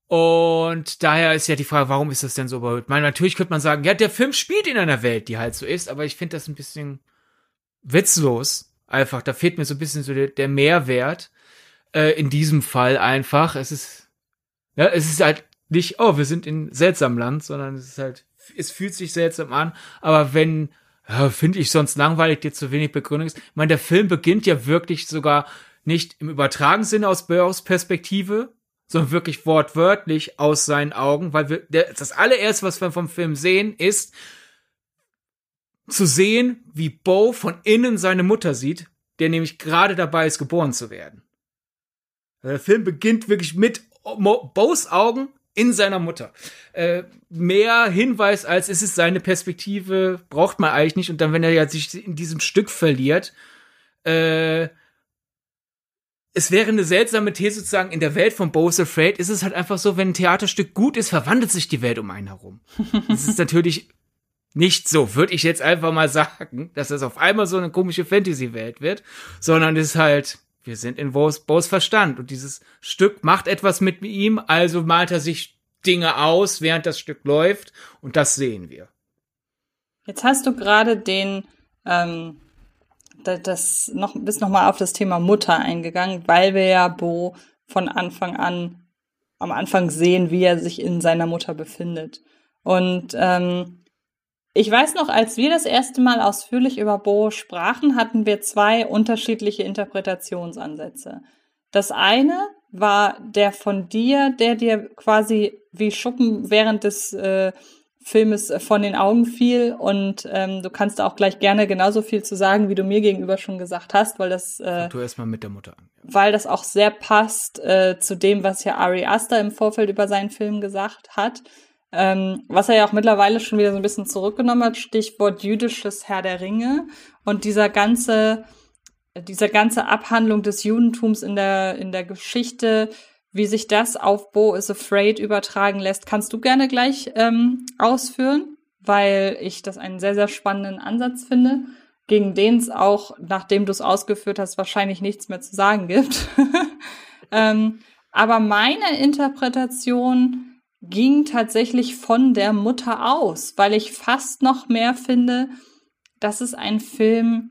Und daher ist ja die Frage, warum ist das denn so überhöht? meine, natürlich könnte man sagen, ja, der Film spielt in einer Welt, die halt so ist, aber ich finde das ein bisschen witzlos. Einfach, da fehlt mir so ein bisschen so der, der Mehrwert. Äh, in diesem Fall einfach. Es ist, ja, es ist halt nicht, oh, wir sind in seltsamem Land, sondern es ist halt, es fühlt sich seltsam an, aber wenn, ja, finde ich sonst langweilig, dir zu wenig Begründung ist. Ich meine, der Film beginnt ja wirklich sogar nicht im übertragenen Sinne aus Burroughs Perspektive, sondern wirklich wortwörtlich aus seinen Augen, weil wir, der, das allererste, was wir vom Film sehen, ist zu sehen, wie Bo von innen seine Mutter sieht, der nämlich gerade dabei ist, geboren zu werden. Der Film beginnt wirklich mit Bo's Augen in seiner Mutter. Äh, mehr Hinweis als es ist seine Perspektive, braucht man eigentlich nicht. Und dann, wenn er ja sich in diesem Stück verliert, äh, es wäre eine seltsame These sozusagen, in der Welt von Bo's Afraid ist es halt einfach so, wenn ein Theaterstück gut ist, verwandelt sich die Welt um einen herum. Das ist natürlich nicht so, würde ich jetzt einfach mal sagen, dass das auf einmal so eine komische Fantasy-Welt wird, sondern es ist halt, wir sind in Bo's, Bo's Verstand und dieses Stück macht etwas mit ihm, also malt er sich Dinge aus, während das Stück läuft und das sehen wir. Jetzt hast du gerade den ähm, das noch, bist noch mal auf das Thema Mutter eingegangen, weil wir ja Bo von Anfang an am Anfang sehen, wie er sich in seiner Mutter befindet. Und ähm, ich weiß noch, als wir das erste Mal ausführlich über Bo sprachen, hatten wir zwei unterschiedliche Interpretationsansätze. Das eine war der von dir, der dir quasi wie Schuppen während des äh, Filmes von den Augen fiel und ähm, du kannst auch gleich gerne genauso viel zu sagen, wie du mir gegenüber schon gesagt hast, weil das äh, tu erstmal mit der Mutter an. Weil das auch sehr passt äh, zu dem, was ja Ari Aster im Vorfeld über seinen Film gesagt hat. Ähm, was er ja auch mittlerweile schon wieder so ein bisschen zurückgenommen hat, Stichwort jüdisches Herr der Ringe und dieser ganze, dieser ganze Abhandlung des Judentums in der, in der Geschichte, wie sich das auf Bo is Afraid übertragen lässt, kannst du gerne gleich ähm, ausführen, weil ich das einen sehr, sehr spannenden Ansatz finde, gegen den es auch, nachdem du es ausgeführt hast, wahrscheinlich nichts mehr zu sagen gibt. ähm, aber meine Interpretation ging tatsächlich von der Mutter aus, weil ich fast noch mehr finde, dass es ein Film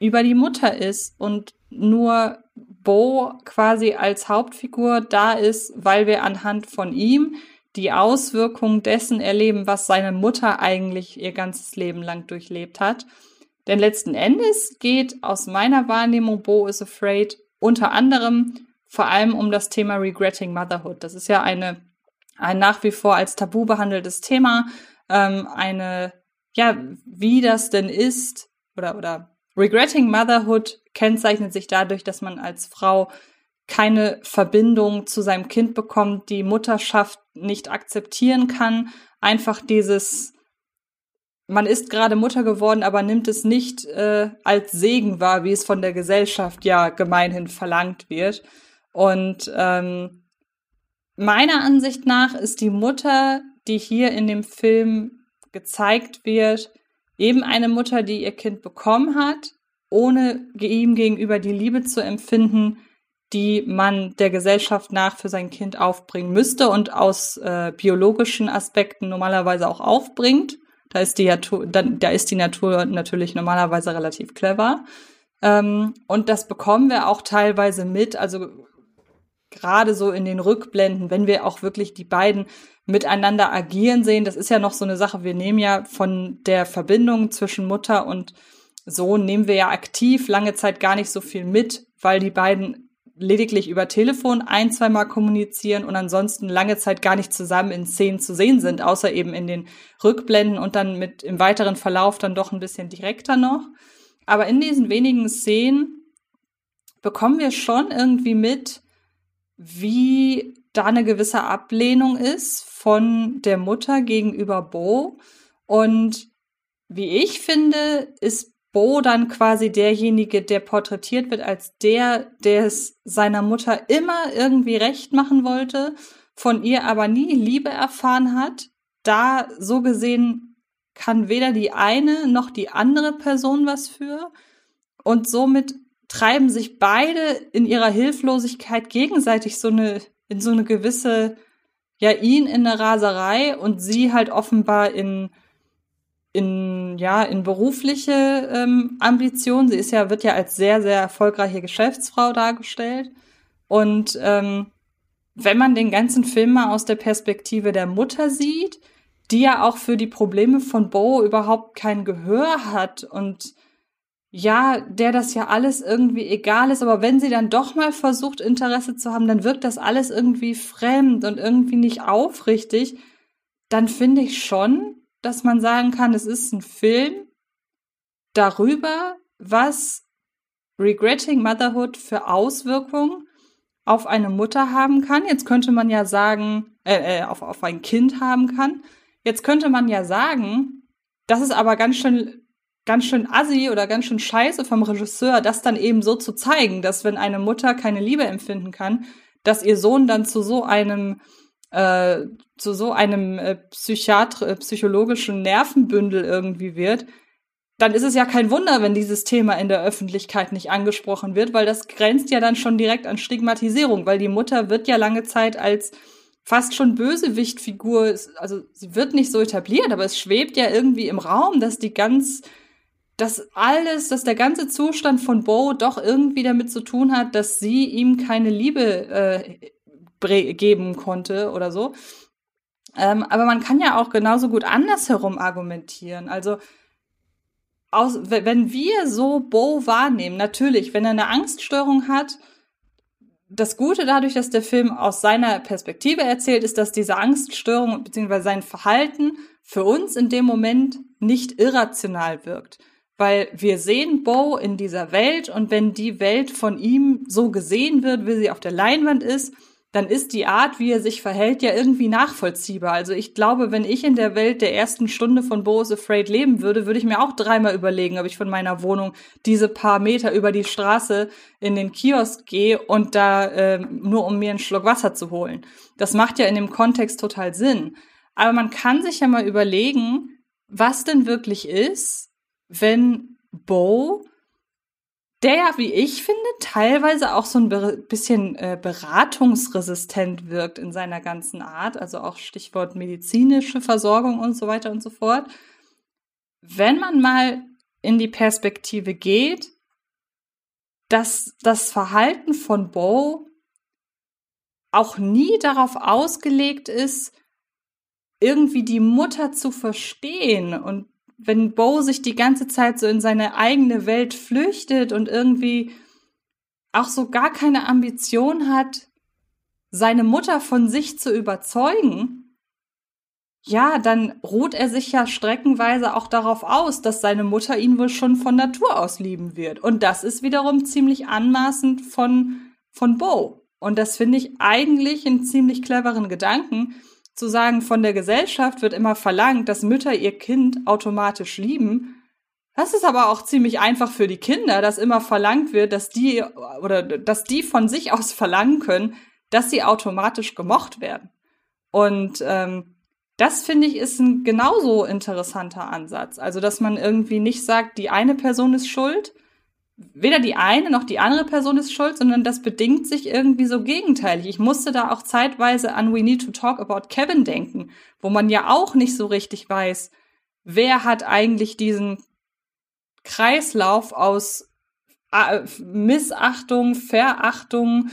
über die Mutter ist und nur Bo quasi als Hauptfigur da ist, weil wir anhand von ihm die Auswirkungen dessen erleben, was seine Mutter eigentlich ihr ganzes Leben lang durchlebt hat. Denn letzten Endes geht aus meiner Wahrnehmung Bo is Afraid unter anderem vor allem um das Thema Regretting Motherhood. Das ist ja eine, ein nach wie vor als Tabu behandeltes Thema, ähm, eine, ja, wie das denn ist, oder, oder Regretting Motherhood kennzeichnet sich dadurch, dass man als Frau keine Verbindung zu seinem Kind bekommt, die Mutterschaft nicht akzeptieren kann. Einfach dieses, man ist gerade Mutter geworden, aber nimmt es nicht äh, als Segen wahr, wie es von der Gesellschaft ja gemeinhin verlangt wird. Und ähm, meiner Ansicht nach ist die Mutter, die hier in dem Film gezeigt wird, eben eine Mutter, die ihr Kind bekommen hat, ohne ihm gegenüber die Liebe zu empfinden, die man der Gesellschaft nach für sein Kind aufbringen müsste und aus äh, biologischen Aspekten normalerweise auch aufbringt. Da ist die, Natur, da, ist die Natur natürlich normalerweise relativ clever. Ähm, und das bekommen wir auch teilweise mit. Also gerade so in den Rückblenden, wenn wir auch wirklich die beiden miteinander agieren sehen. Das ist ja noch so eine Sache. Wir nehmen ja von der Verbindung zwischen Mutter und Sohn nehmen wir ja aktiv lange Zeit gar nicht so viel mit, weil die beiden lediglich über Telefon ein, zweimal kommunizieren und ansonsten lange Zeit gar nicht zusammen in Szenen zu sehen sind, außer eben in den Rückblenden und dann mit im weiteren Verlauf dann doch ein bisschen direkter noch. Aber in diesen wenigen Szenen bekommen wir schon irgendwie mit, wie da eine gewisse Ablehnung ist von der Mutter gegenüber Bo. Und wie ich finde, ist Bo dann quasi derjenige, der porträtiert wird als der, der es seiner Mutter immer irgendwie recht machen wollte, von ihr aber nie Liebe erfahren hat. Da so gesehen kann weder die eine noch die andere Person was für. Und somit treiben sich beide in ihrer Hilflosigkeit gegenseitig so eine, in so eine gewisse, ja, ihn in eine Raserei und sie halt offenbar in, in, ja, in berufliche ähm, Ambitionen. Sie ist ja, wird ja als sehr, sehr erfolgreiche Geschäftsfrau dargestellt. Und ähm, wenn man den ganzen Film mal aus der Perspektive der Mutter sieht, die ja auch für die Probleme von Bo überhaupt kein Gehör hat und ja, der das ja alles irgendwie egal ist, aber wenn sie dann doch mal versucht, Interesse zu haben, dann wirkt das alles irgendwie fremd und irgendwie nicht aufrichtig, dann finde ich schon, dass man sagen kann, es ist ein Film darüber, was Regretting Motherhood für Auswirkungen auf eine Mutter haben kann. Jetzt könnte man ja sagen, äh, äh, auf, auf ein Kind haben kann. Jetzt könnte man ja sagen, das ist aber ganz schön ganz schön assi oder ganz schön scheiße vom Regisseur, das dann eben so zu zeigen, dass wenn eine Mutter keine Liebe empfinden kann, dass ihr Sohn dann zu so einem äh, zu so einem äh, Psychiatr äh, psychologischen Nervenbündel irgendwie wird, dann ist es ja kein Wunder, wenn dieses Thema in der Öffentlichkeit nicht angesprochen wird, weil das grenzt ja dann schon direkt an Stigmatisierung, weil die Mutter wird ja lange Zeit als fast schon Bösewichtfigur, also sie wird nicht so etabliert, aber es schwebt ja irgendwie im Raum, dass die ganz dass alles, dass der ganze Zustand von Bo doch irgendwie damit zu tun hat, dass sie ihm keine Liebe äh, geben konnte oder so. Ähm, aber man kann ja auch genauso gut andersherum argumentieren. Also aus, wenn wir so Bo wahrnehmen, natürlich, wenn er eine Angststörung hat, das Gute dadurch, dass der Film aus seiner Perspektive erzählt, ist, dass diese Angststörung bzw. sein Verhalten für uns in dem Moment nicht irrational wirkt weil wir sehen Bo in dieser Welt und wenn die Welt von ihm so gesehen wird, wie sie auf der Leinwand ist, dann ist die Art, wie er sich verhält, ja irgendwie nachvollziehbar. Also ich glaube, wenn ich in der Welt der ersten Stunde von Bo is Afraid leben würde, würde ich mir auch dreimal überlegen, ob ich von meiner Wohnung diese paar Meter über die Straße in den Kiosk gehe und da äh, nur um mir einen Schluck Wasser zu holen. Das macht ja in dem Kontext total Sinn. Aber man kann sich ja mal überlegen, was denn wirklich ist, wenn Bo, der ja, wie ich finde, teilweise auch so ein bisschen äh, beratungsresistent wirkt in seiner ganzen Art, also auch Stichwort medizinische Versorgung und so weiter und so fort. Wenn man mal in die Perspektive geht, dass das Verhalten von Bo auch nie darauf ausgelegt ist, irgendwie die Mutter zu verstehen und wenn Bo sich die ganze Zeit so in seine eigene Welt flüchtet und irgendwie auch so gar keine Ambition hat, seine Mutter von sich zu überzeugen, ja, dann ruht er sich ja streckenweise auch darauf aus, dass seine Mutter ihn wohl schon von Natur aus lieben wird. Und das ist wiederum ziemlich anmaßend von, von Bo. Und das finde ich eigentlich einen ziemlich cleveren Gedanken, zu sagen, von der Gesellschaft wird immer verlangt, dass Mütter ihr Kind automatisch lieben. Das ist aber auch ziemlich einfach für die Kinder, dass immer verlangt wird, dass die oder dass die von sich aus verlangen können, dass sie automatisch gemocht werden. Und ähm, das finde ich ist ein genauso interessanter Ansatz. Also, dass man irgendwie nicht sagt, die eine Person ist schuld, weder die eine noch die andere Person ist schuld, sondern das bedingt sich irgendwie so gegenteilig. Ich musste da auch zeitweise an We Need to Talk About Kevin denken, wo man ja auch nicht so richtig weiß, wer hat eigentlich diesen Kreislauf aus äh, Missachtung, Verachtung,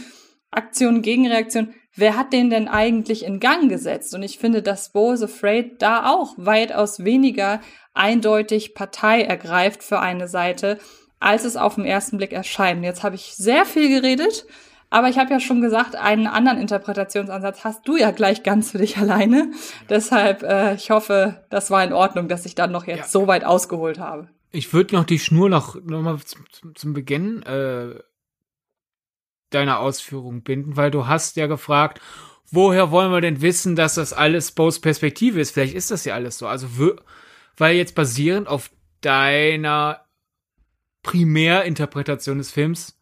Aktion, Gegenreaktion, wer hat den denn eigentlich in Gang gesetzt? Und ich finde, dass Bo is Afraid da auch weitaus weniger eindeutig Partei ergreift für eine Seite, als es auf den ersten Blick erscheint. Jetzt habe ich sehr viel geredet, aber ich habe ja schon gesagt, einen anderen Interpretationsansatz hast du ja gleich ganz für dich alleine. Deshalb, äh, ich hoffe, das war in Ordnung, dass ich dann noch jetzt ja. so weit ausgeholt habe. Ich würde noch die Schnur noch, noch mal zum, zum, zum Beginn äh, deiner Ausführung binden, weil du hast ja gefragt, woher wollen wir denn wissen, dass das alles Bo's Perspektive ist? Vielleicht ist das ja alles so. Also, weil jetzt basierend auf deiner Primärinterpretation des Films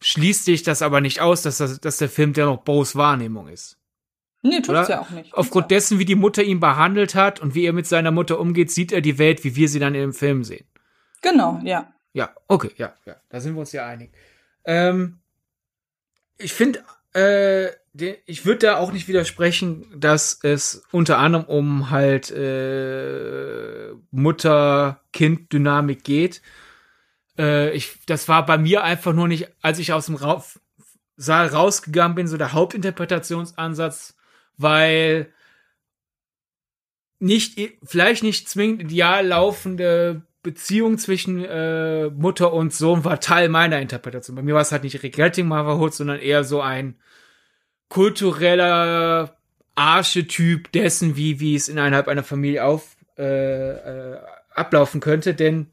schließt sich das aber nicht aus, dass, das, dass der Film dennoch Bo's Wahrnehmung ist. Nee, tut's Oder? ja auch nicht. Aufgrund dessen, wie die Mutter ihn behandelt hat und wie er mit seiner Mutter umgeht, sieht er die Welt, wie wir sie dann im Film sehen. Genau, ja. Ja, okay, ja, ja. Da sind wir uns ja einig. Ähm, ich finde, äh, ich würde da auch nicht widersprechen, dass es unter anderem um halt äh, Mutter-Kind-Dynamik geht äh, ich, das war bei mir einfach nur nicht, als ich aus dem Ra Saal rausgegangen bin, so der Hauptinterpretationsansatz, weil nicht, vielleicht nicht zwingend ideal laufende Beziehung zwischen äh, Mutter und Sohn war Teil meiner Interpretation. Bei mir war es halt nicht Regretting Motherhood, sondern eher so ein kultureller Archetyp dessen, wie, wie es innerhalb einer Familie auf, äh, äh, ablaufen könnte, denn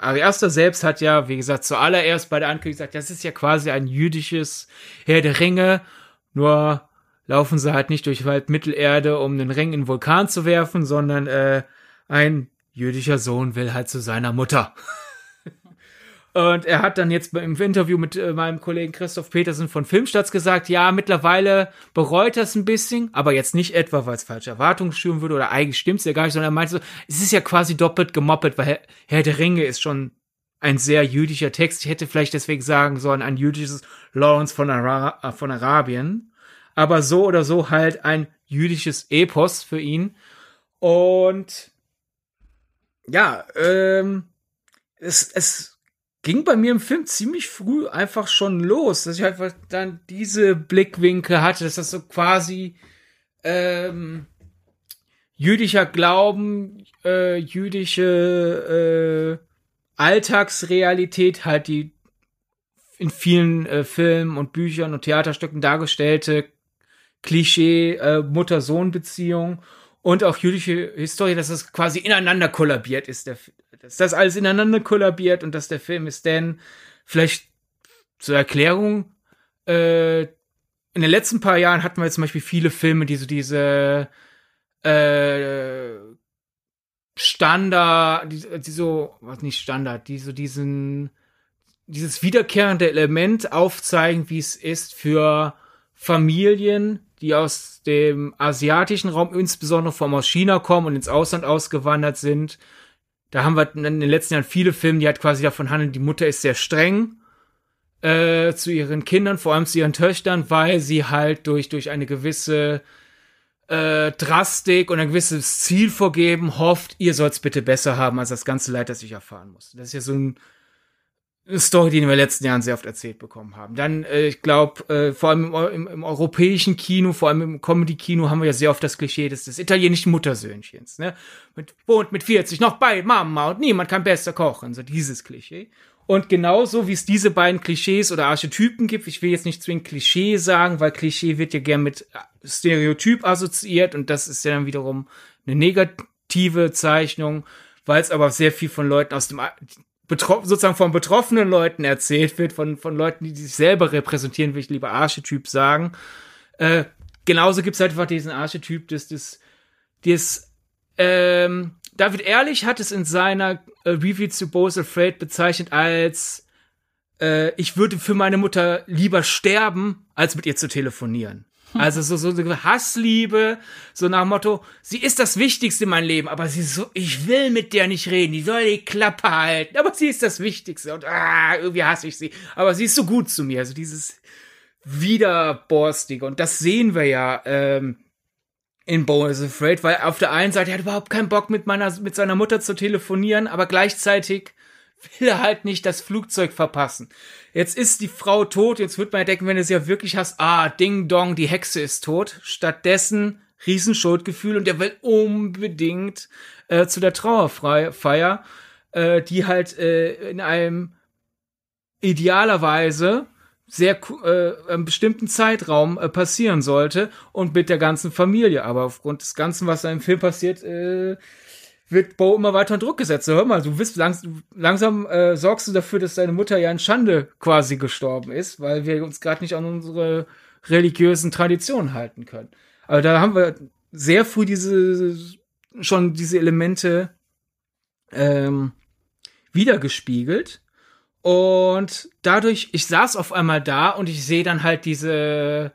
Ari Aster selbst hat ja, wie gesagt, zuallererst bei der Ankündigung gesagt, das ist ja quasi ein jüdisches Herr der Ringe, nur laufen sie halt nicht durch Wald Mittelerde, um den Ring in den Vulkan zu werfen, sondern äh, ein jüdischer Sohn will halt zu seiner Mutter. Und er hat dann jetzt im Interview mit äh, meinem Kollegen Christoph Petersen von Filmstarts gesagt, ja, mittlerweile bereut er es ein bisschen, aber jetzt nicht etwa, weil es falsche Erwartungen schüren würde oder eigentlich stimmt es ja gar nicht, sondern er meinte so, es ist ja quasi doppelt gemoppelt, weil Herr der Ringe ist schon ein sehr jüdischer Text. Ich hätte vielleicht deswegen sagen sollen, ein jüdisches Lawrence von, Ara äh, von Arabien. Aber so oder so halt ein jüdisches Epos für ihn. Und ja, ähm, es, es ging bei mir im Film ziemlich früh einfach schon los, dass ich einfach dann diese Blickwinkel hatte, dass das so quasi ähm, jüdischer Glauben, äh, jüdische äh, Alltagsrealität, halt die in vielen äh, Filmen und Büchern und Theaterstücken dargestellte Klischee äh, Mutter-Sohn-Beziehung und auch jüdische Historie, dass das quasi ineinander kollabiert ist, der, dass das alles ineinander kollabiert und dass der Film ist denn vielleicht zur Erklärung, äh, in den letzten paar Jahren hatten wir jetzt zum Beispiel viele Filme, die so diese äh, Standard, die, die so, was nicht Standard, die so diesen, dieses wiederkehrende Element aufzeigen, wie es ist für Familien, die aus dem asiatischen Raum, insbesondere vom aus China kommen und ins Ausland ausgewandert sind. Da haben wir in den letzten Jahren viele Filme, die halt quasi davon handeln, die Mutter ist sehr streng äh, zu ihren Kindern, vor allem zu ihren Töchtern, weil sie halt durch, durch eine gewisse äh, Drastik und ein gewisses Ziel vorgeben, hofft, ihr sollt's bitte besser haben, als das ganze Leid, das ich erfahren muss. Das ist ja so ein Story, die wir in den letzten Jahren sehr oft erzählt bekommen haben. Dann, äh, ich glaube, äh, vor allem im, im, im, europäischen Kino, vor allem im Comedy-Kino haben wir ja sehr oft das Klischee des, des italienischen Muttersöhnchens, ne? Mit, wohnt mit 40 noch bei Mama und niemand kann besser kochen, so dieses Klischee. Und genauso wie es diese beiden Klischees oder Archetypen gibt, ich will jetzt nicht zwingend Klischee sagen, weil Klischee wird ja gern mit Stereotyp assoziiert und das ist ja dann wiederum eine negative Zeichnung, weil es aber sehr viel von Leuten aus dem betroffen, sozusagen von betroffenen Leuten erzählt wird, von, von Leuten, die sich selber repräsentieren, will ich lieber Archetyp sagen. Äh, genauso gibt's halt einfach diesen Archetyp des, des, des, ähm, David Ehrlich hat es in seiner äh, Review zu Bo's Afraid bezeichnet als äh, ich würde für meine Mutter lieber sterben, als mit ihr zu telefonieren. Also so, so so Hassliebe, so nach Motto, sie ist das Wichtigste in meinem Leben, aber sie ist so, ich will mit der nicht reden, die soll die Klappe halten, aber sie ist das Wichtigste und ah, irgendwie hasse ich sie, aber sie ist so gut zu mir, also dieses Widerborstige und das sehen wir ja ähm, in Bo is Afraid, weil auf der einen Seite er hat überhaupt keinen Bock mit meiner, mit seiner Mutter zu telefonieren, aber gleichzeitig will halt nicht das Flugzeug verpassen. Jetzt ist die Frau tot, jetzt wird man ja denken, wenn du sie ja wirklich hast, ah, Ding Dong, die Hexe ist tot. Stattdessen Riesenschuldgefühl und er will unbedingt äh, zu der Trauerfeier, äh, die halt äh, in einem idealerweise sehr äh, einem bestimmten Zeitraum äh, passieren sollte und mit der ganzen Familie. Aber aufgrund des Ganzen, was da im Film passiert, äh, wird Bo immer weiter unter Druck gesetzt. hör mal, du bist langs langsam äh, sorgst du dafür, dass deine Mutter ja in Schande quasi gestorben ist, weil wir uns gerade nicht an unsere religiösen Traditionen halten können. Aber da haben wir sehr früh diese schon diese Elemente ähm, wiedergespiegelt. Und dadurch, ich saß auf einmal da und ich sehe dann halt diese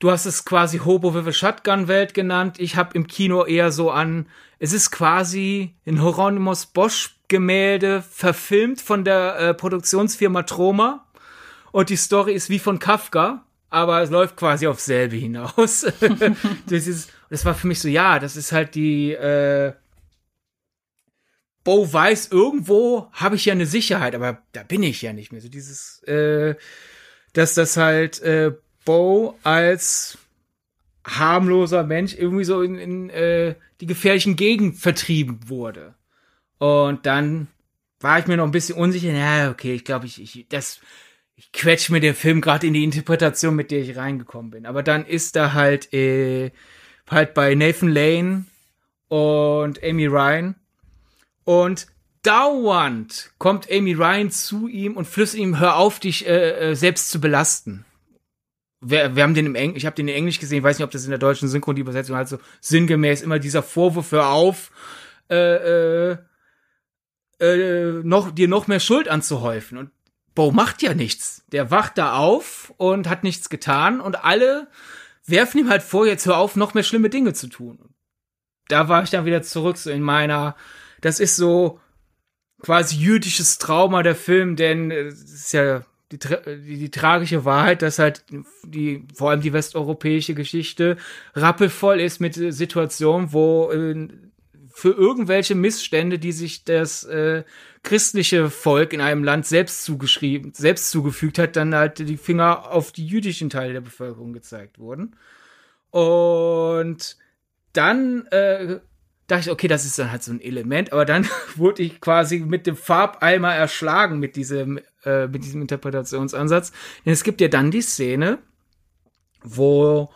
Du hast es quasi Hobo with a Shotgun Welt genannt. Ich habe im Kino eher so an, es ist quasi ein Hieronymus Bosch Gemälde verfilmt von der äh, Produktionsfirma Troma. Und die Story ist wie von Kafka, aber es läuft quasi auf selbe hinaus. das, ist, das war für mich so, ja, das ist halt die, äh, Bo weiß, irgendwo habe ich ja eine Sicherheit, aber da bin ich ja nicht mehr. So dieses, äh, dass das halt äh, Bo als harmloser Mensch irgendwie so in, in äh, die gefährlichen Gegend vertrieben wurde. Und dann war ich mir noch ein bisschen unsicher. Ja, okay, ich glaube, ich, ich, ich quetsch mir den Film gerade in die Interpretation, mit der ich reingekommen bin. Aber dann ist da halt, äh, halt bei Nathan Lane und Amy Ryan. Und dauernd kommt Amy Ryan zu ihm und flüstert ihm, hör auf, dich äh, äh, selbst zu belasten. Wir, wir haben den im Englisch, ich habe den in Englisch gesehen, weiß nicht, ob das in der deutschen Synchron die Übersetzung halt so sinngemäß immer dieser Vorwurf, hör auf, äh, äh, äh, noch, dir noch mehr Schuld anzuhäufen. Und Bo macht ja nichts. Der wacht da auf und hat nichts getan und alle werfen ihm halt vor, jetzt hör auf, noch mehr schlimme Dinge zu tun. Da war ich dann wieder zurück so in meiner, das ist so quasi jüdisches Trauma der Film, denn es ist ja die, die, die tragische Wahrheit, dass halt die, vor allem die westeuropäische Geschichte rappelvoll ist mit Situationen, wo äh, für irgendwelche Missstände, die sich das äh, christliche Volk in einem Land selbst zugeschrieben, selbst zugefügt hat, dann halt die Finger auf die jüdischen Teile der Bevölkerung gezeigt wurden. Und dann äh, dachte ich, okay, das ist dann halt so ein Element, aber dann wurde ich quasi mit dem Farbeimer erschlagen mit diesem, äh, mit diesem Interpretationsansatz. Denn es gibt ja dann die Szene, wo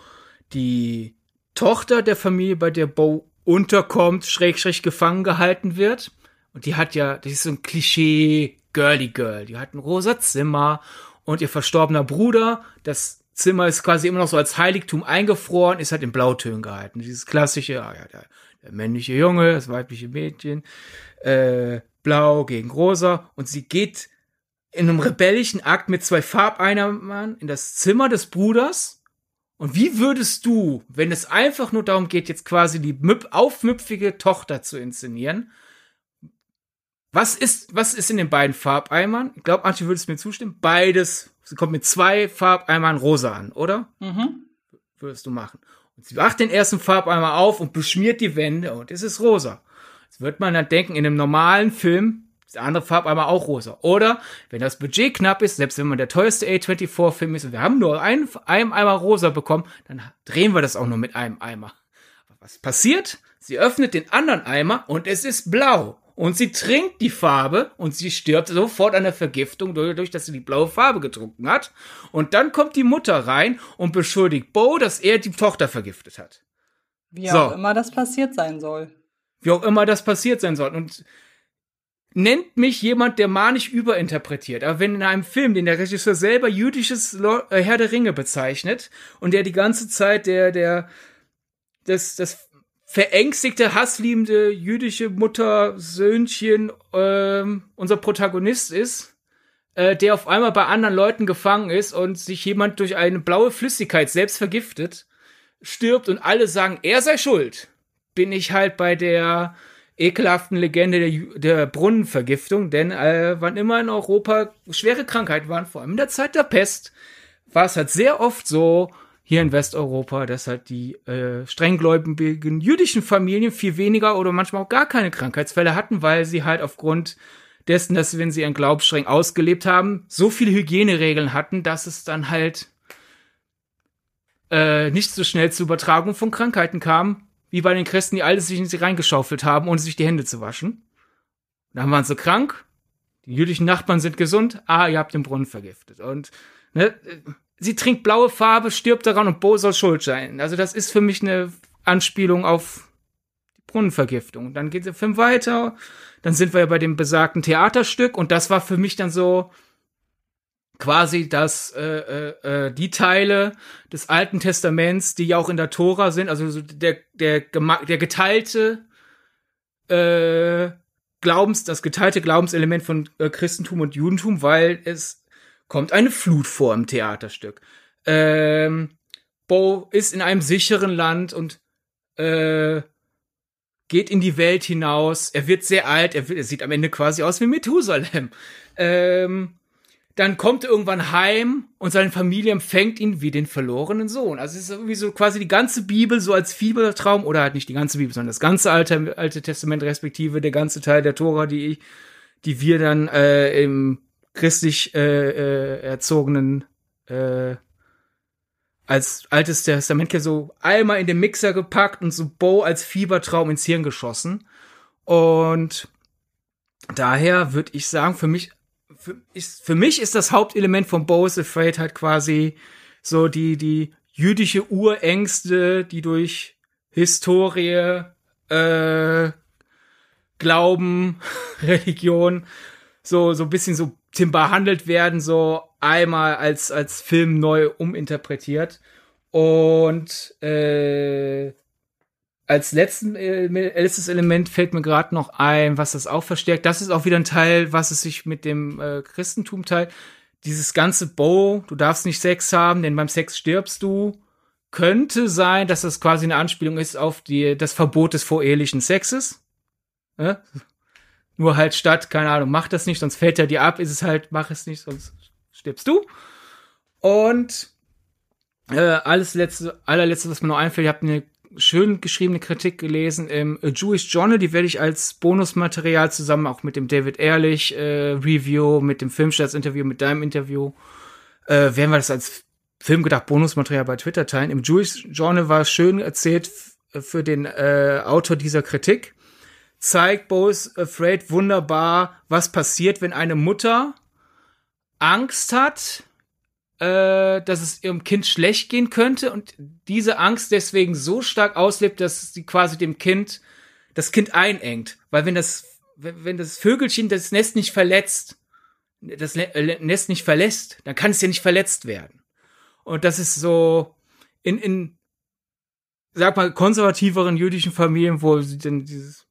die Tochter der Familie, bei der Bo unterkommt, schräg, schräg gefangen gehalten wird. Und die hat ja, das ist so ein Klischee Girly Girl. Die hat ein rosa Zimmer und ihr verstorbener Bruder, das Zimmer ist quasi immer noch so als Heiligtum eingefroren, ist halt in Blautönen gehalten. Dieses klassische, ah ja, der, männliche Junge, das weibliche Mädchen, äh, blau gegen rosa und sie geht in einem rebellischen Akt mit zwei Farbeinnahmen in das Zimmer des Bruders und wie würdest du, wenn es einfach nur darum geht, jetzt quasi die aufmüpfige Tochter zu inszenieren, was ist, was ist in den beiden Farbeimern? Ich glaube, manche würdest mir zustimmen. Beides, sie kommt mit zwei Farbeimern rosa an, oder? Mhm. Würdest du machen. Und sie wacht den ersten Farbeimer auf und beschmiert die Wände und es ist rosa. Jetzt wird man dann denken, in einem normalen Film der andere Farbeimer auch rosa. Oder, wenn das Budget knapp ist, selbst wenn man der teuerste A24-Film ist und wir haben nur einen, einen Eimer rosa bekommen, dann drehen wir das auch nur mit einem Eimer. Aber was passiert? Sie öffnet den anderen Eimer und es ist blau. Und sie trinkt die Farbe und sie stirbt sofort an der Vergiftung, dadurch, dass sie die blaue Farbe getrunken hat. Und dann kommt die Mutter rein und beschuldigt Bo, dass er die Tochter vergiftet hat. Wie so. auch immer das passiert sein soll. Wie auch immer das passiert sein soll. Und nennt mich jemand, der manisch überinterpretiert. Aber wenn in einem Film, den der Regisseur selber jüdisches äh, Herr der Ringe bezeichnet und der die ganze Zeit der, der, das, das verängstigte, hassliebende jüdische Mutter, Söhnchen, ähm, unser Protagonist ist, äh, der auf einmal bei anderen Leuten gefangen ist und sich jemand durch eine blaue Flüssigkeit selbst vergiftet, stirbt und alle sagen, er sei schuld, bin ich halt bei der, ekelhaften Legende der, der Brunnenvergiftung, denn äh, wann immer in Europa schwere Krankheiten waren, vor allem in der Zeit der Pest, war es halt sehr oft so, hier in Westeuropa, dass halt die äh, strenggläubigen jüdischen Familien viel weniger oder manchmal auch gar keine Krankheitsfälle hatten, weil sie halt aufgrund dessen, dass wenn sie ihren Glauben streng ausgelebt haben, so viele Hygieneregeln hatten, dass es dann halt äh, nicht so schnell zur Übertragung von Krankheiten kam, wie bei den Christen, die alles sich in sie reingeschaufelt haben, ohne sich die Hände zu waschen. Dann waren sie krank, die jüdischen Nachbarn sind gesund, ah, ihr habt den Brunnen vergiftet. Und ne, sie trinkt blaue Farbe, stirbt daran und Bo soll schuld sein. Also das ist für mich eine Anspielung auf die Brunnenvergiftung. Dann geht der Film weiter, dann sind wir ja bei dem besagten Theaterstück und das war für mich dann so, quasi das äh, äh, äh, die Teile des Alten Testaments, die ja auch in der Tora sind, also so der der der geteilte äh, Glaubens das geteilte Glaubenselement von äh, Christentum und Judentum, weil es kommt eine Flut vor im Theaterstück. Ähm, Bo ist in einem sicheren Land und äh, geht in die Welt hinaus. Er wird sehr alt. Er, wird, er sieht am Ende quasi aus wie Methusalem. Ähm, dann kommt er irgendwann heim und seine Familie empfängt ihn wie den verlorenen Sohn. Also es ist irgendwie so quasi die ganze Bibel so als Fiebertraum oder halt nicht die ganze Bibel, sondern das ganze alte, alte Testament respektive der ganze Teil der Tora, die ich, die wir dann äh, im christlich äh, äh, erzogenen äh, als altes Testament so einmal in den Mixer gepackt und so Bo als Fiebertraum ins Hirn geschossen. Und daher würde ich sagen, für mich, für, ist, für mich ist das Hauptelement von Bo's Afraid halt quasi so die, die jüdische Urängste, die durch Historie, äh, Glauben, Religion so, so ein bisschen so behandelt werden, so einmal als, als Film neu uminterpretiert. Und äh, als letzten, äh, letztes Element fällt mir gerade noch ein, was das auch verstärkt. Das ist auch wieder ein Teil, was es sich mit dem äh, Christentum teilt. Dieses ganze Bow, du darfst nicht Sex haben, denn beim Sex stirbst du. Könnte sein, dass das quasi eine Anspielung ist auf die, das Verbot des vorehelichen Sexes. Ja? Nur halt statt, keine Ahnung, mach das nicht, sonst fällt er dir ab, ist es halt, mach es nicht, sonst stirbst du. Und äh, alles letzte, allerletzte, was mir noch einfällt, ich habe eine schön geschriebene Kritik gelesen im Jewish Journal, die werde ich als Bonusmaterial zusammen auch mit dem David Ehrlich äh, Review, mit dem Filmstarts-Interview, mit deinem Interview, äh, werden wir das als Filmgedacht Bonusmaterial bei Twitter teilen. Im Jewish Journal war schön erzählt für den äh, Autor dieser Kritik zeigt Bo's Afraid wunderbar, was passiert, wenn eine Mutter Angst hat, äh, dass es ihrem Kind schlecht gehen könnte und diese Angst deswegen so stark auslebt, dass sie quasi dem Kind das Kind einengt. Weil wenn das, wenn das Vögelchen das Nest nicht verletzt, das äh, Nest nicht verlässt, dann kann es ja nicht verletzt werden. Und das ist so in, in sag mal, konservativeren jüdischen Familien, wo sie denn dieses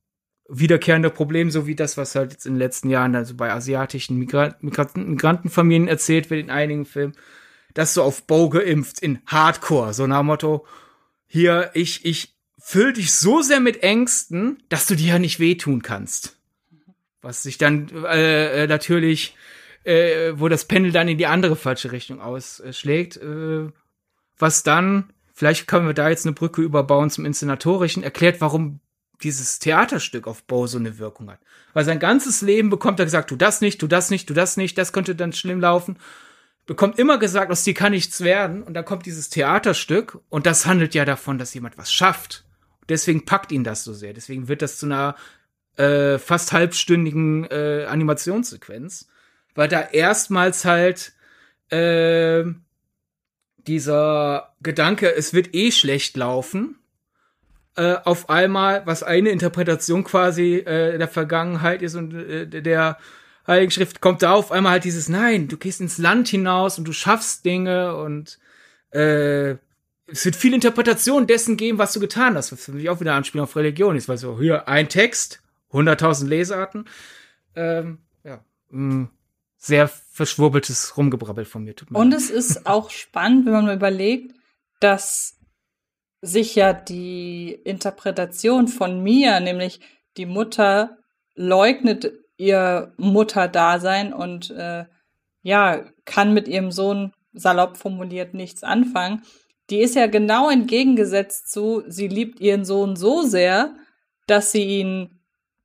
wiederkehrende Problem, so wie das, was halt jetzt in den letzten Jahren also bei asiatischen Migra Migranten Migrantenfamilien erzählt wird in einigen Filmen, das so auf Bow geimpft in Hardcore, so nach Motto, hier, ich, ich füll dich so sehr mit Ängsten, dass du dir ja nicht wehtun kannst. Was sich dann äh, äh, natürlich, äh, wo das Pendel dann in die andere falsche Richtung ausschlägt, äh, was dann, vielleicht können wir da jetzt eine Brücke überbauen zum Inszenatorischen, erklärt, warum dieses Theaterstück auf Bo so eine Wirkung hat. Weil sein ganzes Leben bekommt er gesagt, tu das nicht, tu das nicht, tu das nicht, das könnte dann schlimm laufen. Bekommt immer gesagt, aus dir kann nichts werden. Und dann kommt dieses Theaterstück und das handelt ja davon, dass jemand was schafft. Deswegen packt ihn das so sehr. Deswegen wird das zu einer äh, fast halbstündigen äh, Animationssequenz. Weil da erstmals halt äh, dieser Gedanke, es wird eh schlecht laufen, äh, auf einmal, was eine Interpretation quasi äh, der Vergangenheit ist und äh, der Heiligen Schrift kommt da auf einmal halt dieses Nein, du gehst ins Land hinaus und du schaffst Dinge und äh, es wird viel Interpretation dessen geben, was du getan hast, was für mich auch wieder Anspielung auf Religion ist, weil so hier ein Text, 100.000 Lesarten, ähm, ja, mh, mm, sehr verschwurbeltes Rumgebrabbel von mir. und es ist auch spannend, wenn man mal überlegt, dass sich ja die Interpretation von mir, nämlich die Mutter leugnet ihr Mutterdasein und äh, ja, kann mit ihrem Sohn salopp formuliert nichts anfangen. Die ist ja genau entgegengesetzt zu, sie liebt ihren Sohn so sehr, dass sie ihn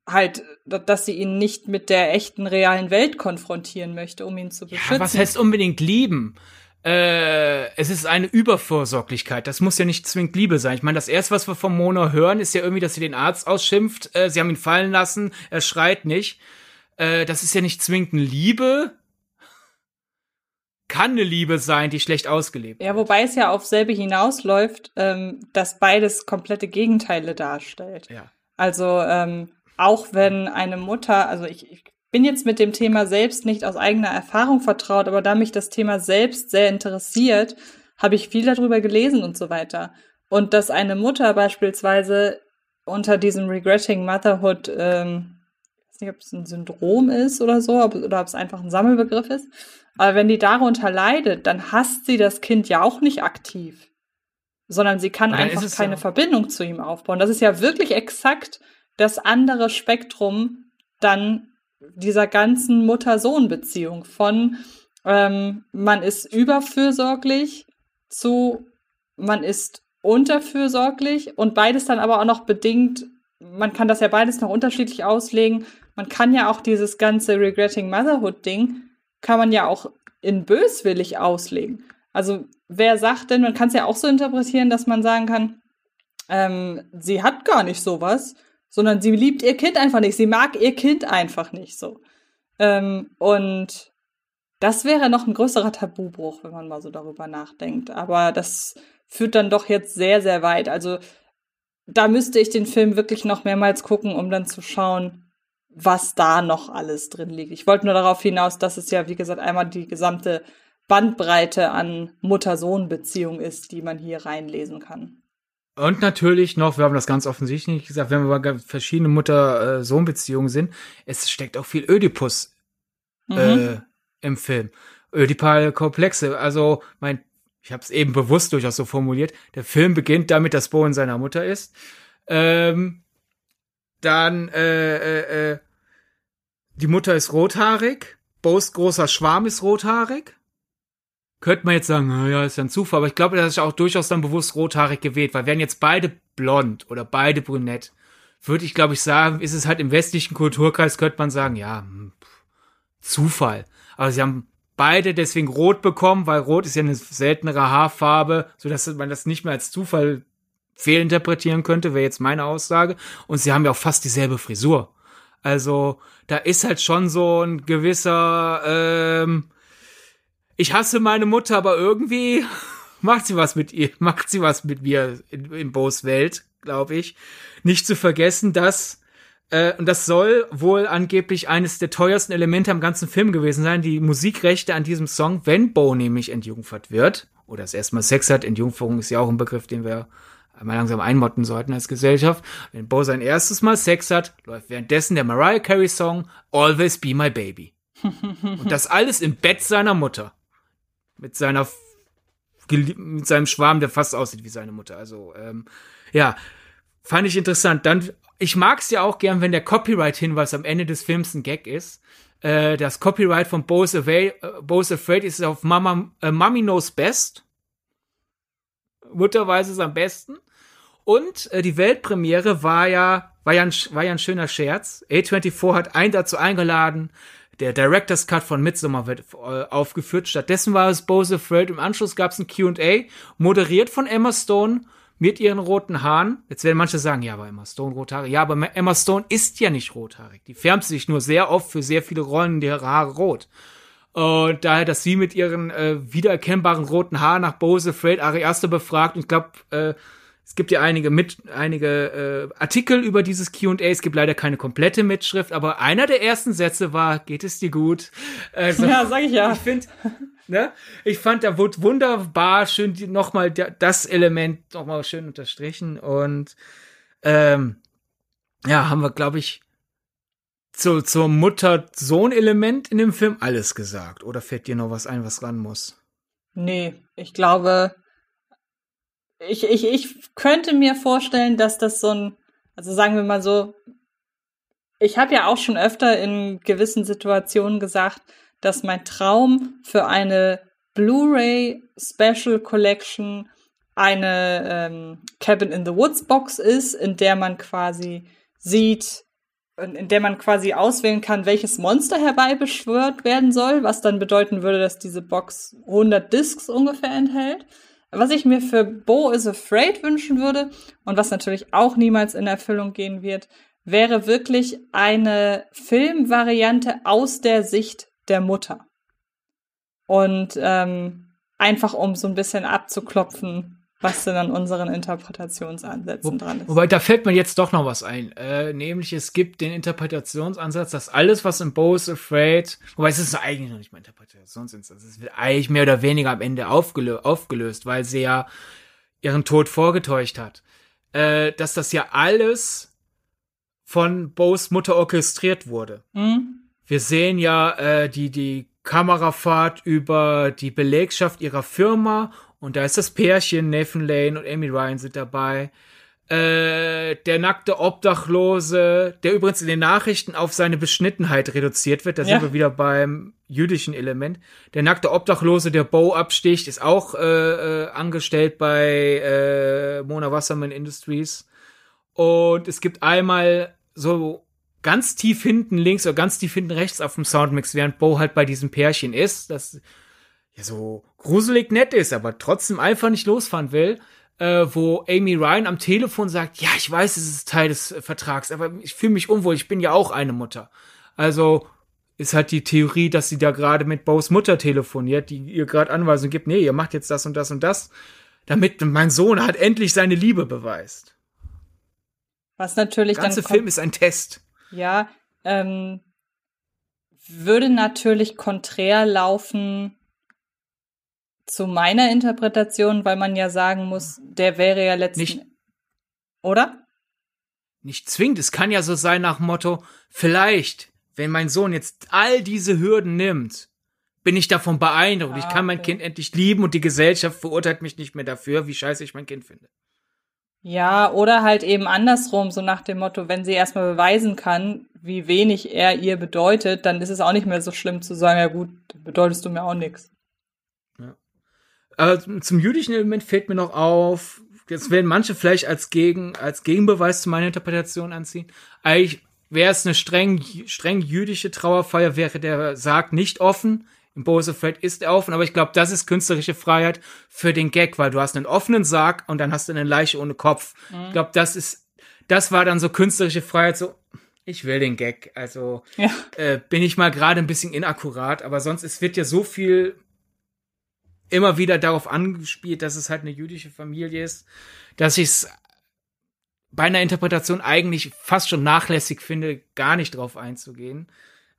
halt, dass sie ihn nicht mit der echten realen Welt konfrontieren möchte, um ihn zu beschützen. Ja, was heißt unbedingt lieben? Äh, es ist eine Übervorsorglichkeit. Das muss ja nicht zwingend Liebe sein. Ich meine, das erste, was wir von Mona hören, ist ja irgendwie, dass sie den Arzt ausschimpft. Äh, sie haben ihn fallen lassen, er schreit nicht. Äh, das ist ja nicht zwingend Liebe. Kann eine Liebe sein, die schlecht ausgelebt Ja, wobei es ja auf selbe hinausläuft, ähm, dass beides komplette Gegenteile darstellt. Ja. Also ähm, auch wenn eine Mutter, also ich, ich bin jetzt mit dem Thema selbst nicht aus eigener Erfahrung vertraut, aber da mich das Thema selbst sehr interessiert, habe ich viel darüber gelesen und so weiter. Und dass eine Mutter beispielsweise unter diesem Regretting Motherhood, ähm, ich weiß nicht, ob es ein Syndrom ist oder so, ob, oder ob es einfach ein Sammelbegriff ist, aber wenn die darunter leidet, dann hasst sie das Kind ja auch nicht aktiv, sondern sie kann einfach keine ja. Verbindung zu ihm aufbauen. Das ist ja wirklich exakt das andere Spektrum dann dieser ganzen Mutter-Sohn-Beziehung von ähm, man ist überfürsorglich zu man ist unterfürsorglich und beides dann aber auch noch bedingt, man kann das ja beides noch unterschiedlich auslegen. Man kann ja auch dieses ganze Regretting Motherhood-Ding, kann man ja auch in böswillig auslegen. Also wer sagt denn, man kann es ja auch so interpretieren, dass man sagen kann, ähm, sie hat gar nicht sowas, sondern sie liebt ihr Kind einfach nicht. Sie mag ihr Kind einfach nicht so. Ähm, und das wäre noch ein größerer Tabubruch, wenn man mal so darüber nachdenkt. Aber das führt dann doch jetzt sehr, sehr weit. Also da müsste ich den Film wirklich noch mehrmals gucken, um dann zu schauen, was da noch alles drin liegt. Ich wollte nur darauf hinaus, dass es ja, wie gesagt, einmal die gesamte Bandbreite an Mutter-Sohn-Beziehung ist, die man hier reinlesen kann. Und natürlich noch, wir haben das ganz offensichtlich gesagt, wenn wir bei verschiedenen Mutter-Sohn-Beziehungen sind, es steckt auch viel Ödipus mhm. äh, im Film. Ödipale Komplexe. Also, mein, ich habe es eben bewusst durchaus so formuliert. Der Film beginnt damit, dass Bo in seiner Mutter ist. Ähm, dann äh, äh, äh, die Mutter ist rothaarig. Bo's großer Schwarm ist rothaarig. Könnte man jetzt sagen, naja, ist ja ein Zufall, aber ich glaube, das ist auch durchaus dann bewusst rothaarig gewählt, weil wären jetzt beide blond oder beide brünett, würde ich, glaube ich, sagen, ist es halt im westlichen Kulturkreis, könnte man sagen, ja, hm, Zufall. Aber sie haben beide deswegen rot bekommen, weil rot ist ja eine seltenere Haarfarbe, sodass man das nicht mehr als Zufall fehlinterpretieren könnte, wäre jetzt meine Aussage. Und sie haben ja auch fast dieselbe Frisur. Also da ist halt schon so ein gewisser, ähm, ich hasse meine Mutter, aber irgendwie macht sie was mit ihr, macht sie was mit mir in, in Bo's Welt, glaube ich. Nicht zu vergessen, dass äh, und das soll wohl angeblich eines der teuersten Elemente am ganzen Film gewesen sein, die Musikrechte an diesem Song, wenn Bo nämlich entjungfert wird, oder das erstmal Sex hat, Entjungferung ist ja auch ein Begriff, den wir einmal langsam einmotten sollten als Gesellschaft. Wenn Bo sein erstes Mal Sex hat, läuft währenddessen der Mariah Carey Song Always Be My Baby. Und das alles im Bett seiner Mutter. Mit seiner mit seinem Schwarm, der fast aussieht wie seine Mutter. Also, ähm, ja, fand ich interessant. Dann, ich mag es ja auch gern, wenn der Copyright-Hinweis am Ende des Films ein Gag ist. Äh, das Copyright von Bo's, Away, äh, Bo's Afraid ist auf Mama, äh, Mommy Knows Best. Mutter weiß es am besten. Und äh, die Weltpremiere war ja, war ja, ein, war ja ein schöner Scherz. A24 hat einen dazu eingeladen. Der Director's Cut von Midsommar wird äh, aufgeführt. Stattdessen war es Bose Afraid. Im Anschluss gab es ein Q&A, moderiert von Emma Stone mit ihren roten Haaren. Jetzt werden manche sagen, ja, aber Emma Stone rothaarig. Ja, aber Emma Stone ist ja nicht rothaarig. Die färbt sich nur sehr oft für sehr viele Rollen die Haare rot. Und daher, dass sie mit ihren äh, wiedererkennbaren roten Haaren nach Bose Afraid Ari Aster befragt. Und ich glaube, äh, es gibt ja einige mit einige äh, Artikel über dieses Q&A. Es gibt leider keine komplette Mitschrift, aber einer der ersten Sätze war: Geht es dir gut? Also, ja, sag ich ja. Ich finde, ne, ich fand, da wurde wunderbar schön nochmal das Element nochmal schön unterstrichen und ähm, ja, haben wir, glaube ich, zu, zur Mutter-Sohn-Element in dem Film alles gesagt. Oder fällt dir noch was ein, was ran muss? Nee, ich glaube, ich, ich, ich könnte mir vorstellen, dass das so ein, also sagen wir mal so, ich habe ja auch schon öfter in gewissen Situationen gesagt, dass mein Traum für eine Blu-ray Special Collection eine ähm, Cabin in the Woods Box ist, in der man quasi sieht, in der man quasi auswählen kann, welches Monster herbeibeschwört werden soll, was dann bedeuten würde, dass diese Box 100 Discs ungefähr enthält. Was ich mir für Bo is Afraid wünschen würde und was natürlich auch niemals in Erfüllung gehen wird, wäre wirklich eine Filmvariante aus der Sicht der Mutter. Und ähm, einfach um so ein bisschen abzuklopfen, was denn an unseren Interpretationsansätzen Wo, dran ist. Wobei, da fällt mir jetzt doch noch was ein. Äh, nämlich, es gibt den Interpretationsansatz, dass alles, was in Bo is Afraid, wobei es ist eigentlich noch nicht mal Interpretationsansatz, es wird eigentlich mehr oder weniger am Ende aufgelö aufgelöst, weil sie ja ihren Tod vorgetäuscht hat. Äh, dass das ja alles von Bo's Mutter orchestriert wurde. Mhm. Wir sehen ja äh, die, die Kamerafahrt über die Belegschaft ihrer Firma und da ist das Pärchen, Nathan Lane und Amy Ryan sind dabei. Äh, der nackte Obdachlose, der übrigens in den Nachrichten auf seine Beschnittenheit reduziert wird. Da ja. sind wir wieder beim jüdischen Element. Der nackte Obdachlose, der Bow absticht, ist auch äh, äh, angestellt bei äh, Mona Wasserman Industries. Und es gibt einmal so ganz tief hinten links oder ganz tief hinten rechts auf dem Soundmix, während Bo halt bei diesem Pärchen ist, das ja so gruselig nett ist, aber trotzdem einfach nicht losfahren will, äh, wo Amy Ryan am Telefon sagt, ja, ich weiß, es ist Teil des äh, Vertrags, aber ich fühle mich unwohl, ich bin ja auch eine Mutter. Also ist halt die Theorie, dass sie da gerade mit Bo's Mutter telefoniert, die ihr gerade Anweisungen gibt, nee, ihr macht jetzt das und das und das, damit mein Sohn halt endlich seine Liebe beweist. Was natürlich Der ganze Film ist ein Test. Ja, ähm, würde natürlich konträr laufen zu meiner Interpretation, weil man ja sagen muss, der wäre ja letztlich. Nicht, oder? Nicht zwingend. Es kann ja so sein nach Motto, vielleicht, wenn mein Sohn jetzt all diese Hürden nimmt, bin ich davon beeindruckt. Ah, ich kann mein Kind endlich lieben und die Gesellschaft verurteilt mich nicht mehr dafür, wie scheiße ich mein Kind finde. Ja, oder halt eben andersrum, so nach dem Motto, wenn sie erstmal beweisen kann, wie wenig er ihr bedeutet, dann ist es auch nicht mehr so schlimm zu sagen, ja gut, bedeutest du mir auch nichts. Aber zum jüdischen Element fällt mir noch auf, jetzt werden manche vielleicht als Gegen, als Gegenbeweis zu meiner Interpretation anziehen. Eigentlich wäre es eine streng, streng jüdische Trauerfeier, wäre der Sarg nicht offen. Im Bosefeld ist er offen, aber ich glaube, das ist künstlerische Freiheit für den Gag, weil du hast einen offenen Sarg und dann hast du eine Leiche ohne Kopf. Mhm. Ich glaube, das ist, das war dann so künstlerische Freiheit, so, ich will den Gag. Also ja. äh, bin ich mal gerade ein bisschen inakkurat, aber sonst es wird ja so viel immer wieder darauf angespielt, dass es halt eine jüdische Familie ist, dass ich es bei einer Interpretation eigentlich fast schon nachlässig finde, gar nicht drauf einzugehen.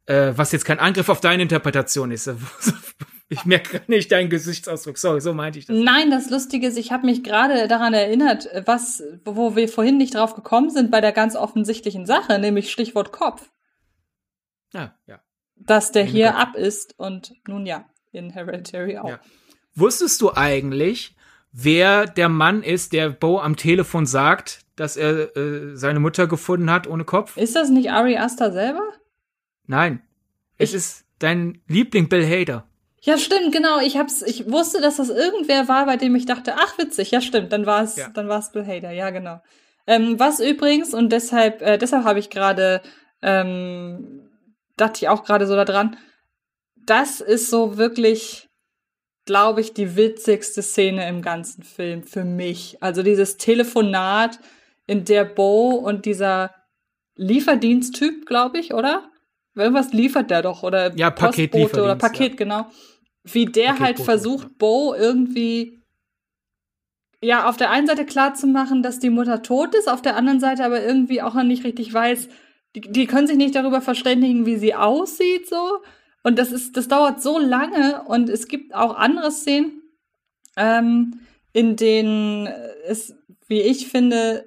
Äh, was jetzt kein Angriff auf deine Interpretation ist. Ich merke nicht deinen Gesichtsausdruck. Sorry, so meinte ich das. Nein, das Lustige ist, ich habe mich gerade daran erinnert, was, wo wir vorhin nicht drauf gekommen sind bei der ganz offensichtlichen Sache, nämlich Stichwort Kopf. Ja, ja. Dass der hier ab ist und nun ja, in Hereditary auch. Ja. Wusstest du eigentlich, wer der Mann ist, der Bo am Telefon sagt, dass er äh, seine Mutter gefunden hat ohne Kopf? Ist das nicht Ari Aster selber? Nein. Ich es ist dein Liebling Bill Hader. Ja, stimmt, genau. Ich hab's, ich wusste, dass das irgendwer war, bei dem ich dachte, ach witzig, ja stimmt, dann war es, ja. dann war es Bill Hader, ja genau. Ähm, was übrigens und deshalb, äh, deshalb habe ich gerade, ähm, dachte ich auch gerade so daran. Das ist so wirklich, glaube ich, die witzigste Szene im ganzen Film für mich. Also dieses Telefonat, in der Bo und dieser Lieferdiensttyp, glaube ich, oder? Irgendwas liefert der doch oder ja, Postbote oder Paket, ja. genau. Wie der halt versucht, ja. Bo irgendwie ja, auf der einen Seite klar zu machen, dass die Mutter tot ist, auf der anderen Seite aber irgendwie auch noch nicht richtig weiß, die, die können sich nicht darüber verständigen, wie sie aussieht, so. Und das ist, das dauert so lange und es gibt auch andere Szenen, ähm, in denen es, wie ich finde,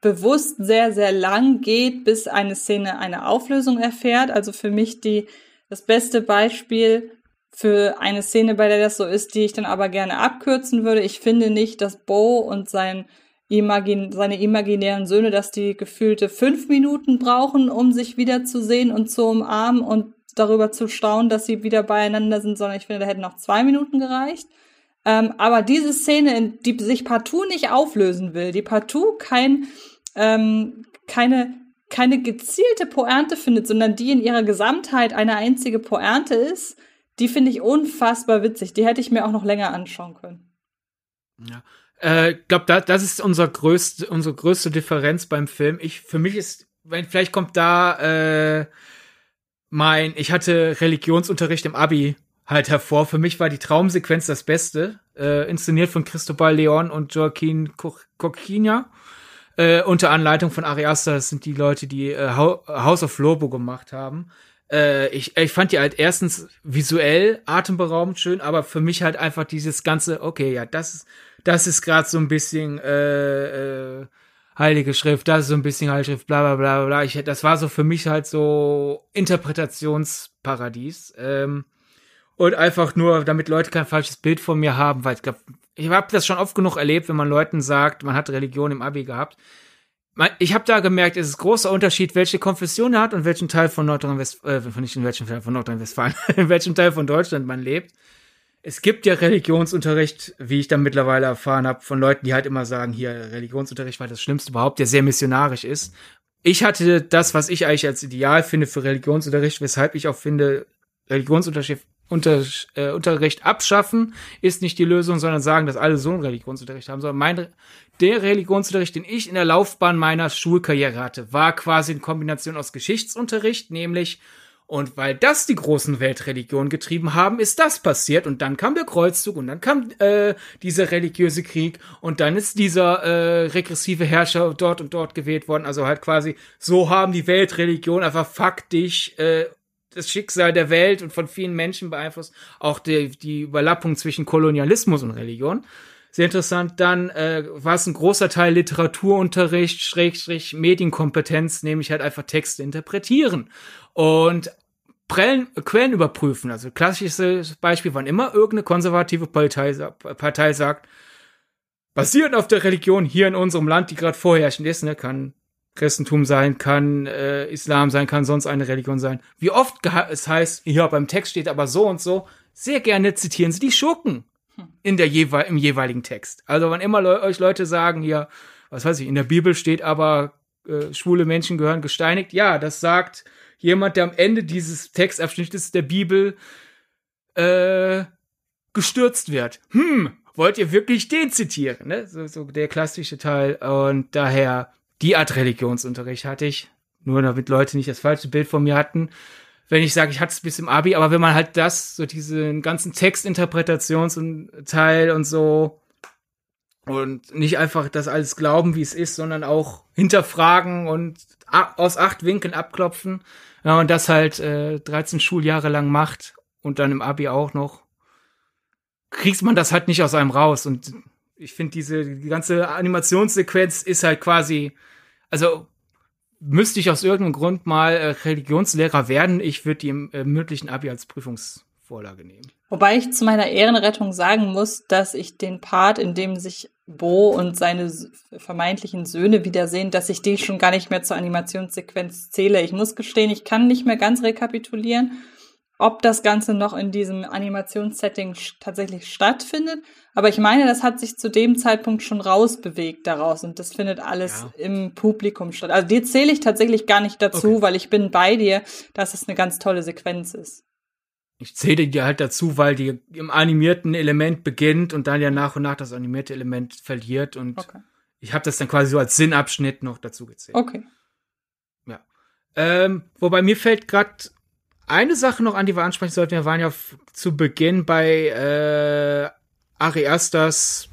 bewusst sehr, sehr lang geht, bis eine Szene eine Auflösung erfährt. Also für mich die, das beste Beispiel für eine Szene, bei der das so ist, die ich dann aber gerne abkürzen würde. Ich finde nicht, dass Bo und sein Imagin seine imaginären Söhne, dass die gefühlte fünf Minuten brauchen, um sich wiederzusehen und zu umarmen und darüber zu staunen, dass sie wieder beieinander sind, sondern ich finde, da hätten noch zwei Minuten gereicht. Ähm, aber diese Szene, die sich partout nicht auflösen will, die partout kein ähm, keine, keine gezielte Pointe findet, sondern die in ihrer Gesamtheit eine einzige Pointe ist, die finde ich unfassbar witzig. Die hätte ich mir auch noch länger anschauen können. Ja. Äh, glaube, da, das ist unser größte, unsere größte Differenz beim Film. Ich, für mich ist, vielleicht kommt da äh, mein, ich hatte Religionsunterricht im Abi halt hervor. Für mich war die Traumsequenz das Beste, äh, inszeniert von Cristobal Leon und Joaquin Coquina. Äh, unter Anleitung von Ariasta, das sind die Leute, die äh, House of Lobo gemacht haben. Äh, ich, ich fand die halt erstens visuell atemberaubend schön, aber für mich halt einfach dieses ganze, okay, ja, das ist, das ist gerade so ein bisschen äh, äh, Heilige Schrift, das ist so ein bisschen Heilige Schrift, bla bla bla bla. Ich, das war so für mich halt so Interpretationsparadies. Ähm, und einfach nur, damit Leute kein falsches Bild von mir haben, weil ich glaube, ich habe das schon oft genug erlebt, wenn man Leuten sagt, man hat Religion im Abi gehabt. Ich habe da gemerkt, es ist großer Unterschied, welche Konfession er hat und welchen Teil von Nordrhein-Westfalen, äh, nicht in welchem Teil von Nordrhein-Westfalen, in welchem Teil von Deutschland man lebt. Es gibt ja Religionsunterricht, wie ich dann mittlerweile erfahren habe, von Leuten, die halt immer sagen, hier Religionsunterricht war das Schlimmste überhaupt, der sehr missionarisch ist. Ich hatte das, was ich eigentlich als Ideal finde für Religionsunterricht, weshalb ich auch finde, Religionsunterricht unter, äh, Unterricht abschaffen ist nicht die Lösung, sondern sagen, dass alle so einen Religionsunterricht haben sollen. Mein, der Religionsunterricht, den ich in der Laufbahn meiner Schulkarriere hatte, war quasi eine Kombination aus Geschichtsunterricht, nämlich und weil das die großen Weltreligionen getrieben haben, ist das passiert. Und dann kam der Kreuzzug und dann kam äh, dieser religiöse Krieg und dann ist dieser äh, regressive Herrscher dort und dort gewählt worden. Also halt quasi, so haben die Weltreligionen einfach faktisch äh, das Schicksal der Welt und von vielen Menschen beeinflusst. Auch die, die Überlappung zwischen Kolonialismus und Religion. Sehr interessant. Dann äh, war es ein großer Teil Literaturunterricht, Schrägstrich Medienkompetenz, nämlich halt einfach Texte interpretieren. Und Prellen, Quellen überprüfen. Also klassisches Beispiel, wann immer irgendeine konservative Partei, Partei sagt, basierend auf der Religion hier in unserem Land, die gerade vorherrschend ist, ne, kann Christentum sein, kann äh, Islam sein, kann sonst eine Religion sein. Wie oft es heißt, hier beim Text steht aber so und so, sehr gerne zitieren Sie die Schurken in der jewe im jeweiligen Text. Also wann immer le euch Leute sagen, ja, was weiß ich, in der Bibel steht aber äh, schwule Menschen gehören gesteinigt, ja, das sagt jemand, der am Ende dieses Textabschnittes der Bibel äh, gestürzt wird. Hm, wollt ihr wirklich den zitieren? Ne? So, so der klassische Teil. Und daher, die Art Religionsunterricht hatte ich. Nur damit Leute nicht das falsche Bild von mir hatten. Wenn ich sage, ich hatte es bis im Abi, aber wenn man halt das, so diesen ganzen Textinterpretationsteil und so und nicht einfach das alles glauben, wie es ist, sondern auch hinterfragen und aus acht Winkeln abklopfen, ja, und das halt äh, 13 Schuljahre lang macht und dann im Abi auch noch, kriegt man das halt nicht aus einem raus. Und ich finde, diese die ganze Animationssequenz ist halt quasi, also müsste ich aus irgendeinem Grund mal äh, Religionslehrer werden, ich würde die im äh, mündlichen Abi als Prüfungsvorlage nehmen. Wobei ich zu meiner Ehrenrettung sagen muss, dass ich den Part, in dem sich Bo und seine vermeintlichen Söhne wiedersehen, dass ich die schon gar nicht mehr zur Animationssequenz zähle. Ich muss gestehen, ich kann nicht mehr ganz rekapitulieren, ob das Ganze noch in diesem Animationssetting tatsächlich stattfindet. Aber ich meine, das hat sich zu dem Zeitpunkt schon rausbewegt daraus und das findet alles ja. im Publikum statt. Also die zähle ich tatsächlich gar nicht dazu, okay. weil ich bin bei dir, dass es eine ganz tolle Sequenz ist. Ich zähle die halt dazu, weil die im animierten Element beginnt und dann ja nach und nach das animierte Element verliert und okay. ich habe das dann quasi so als Sinnabschnitt noch dazu gezählt. Okay. Ja. Ähm, wobei mir fällt gerade eine Sache noch an, die wir ansprechen sollten. Wir waren ja zu Beginn bei äh, Ari Asters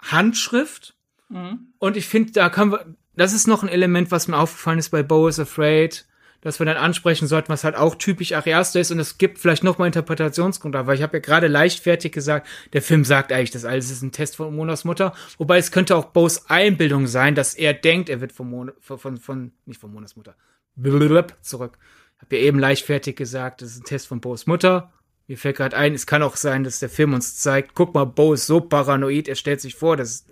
Handschrift. Mhm. Und ich finde, da können wir, das ist noch ein Element, was mir aufgefallen ist bei Bo is Afraid dass wir dann ansprechen sollten, was halt auch typisch Ariaster ist und es gibt vielleicht noch mal Interpretationsgründe, weil ich habe ja gerade leichtfertig gesagt, der Film sagt eigentlich, das alles ist ein Test von Monas Mutter, wobei es könnte auch Bo's Einbildung sein, dass er denkt, er wird von Mon von, von, von nicht von Monas Mutter zurück. Ich habe ja eben leichtfertig gesagt, das ist ein Test von Bo's Mutter. Mir fällt gerade ein, es kann auch sein, dass der Film uns zeigt, guck mal, Bo ist so paranoid, er stellt sich vor, das ist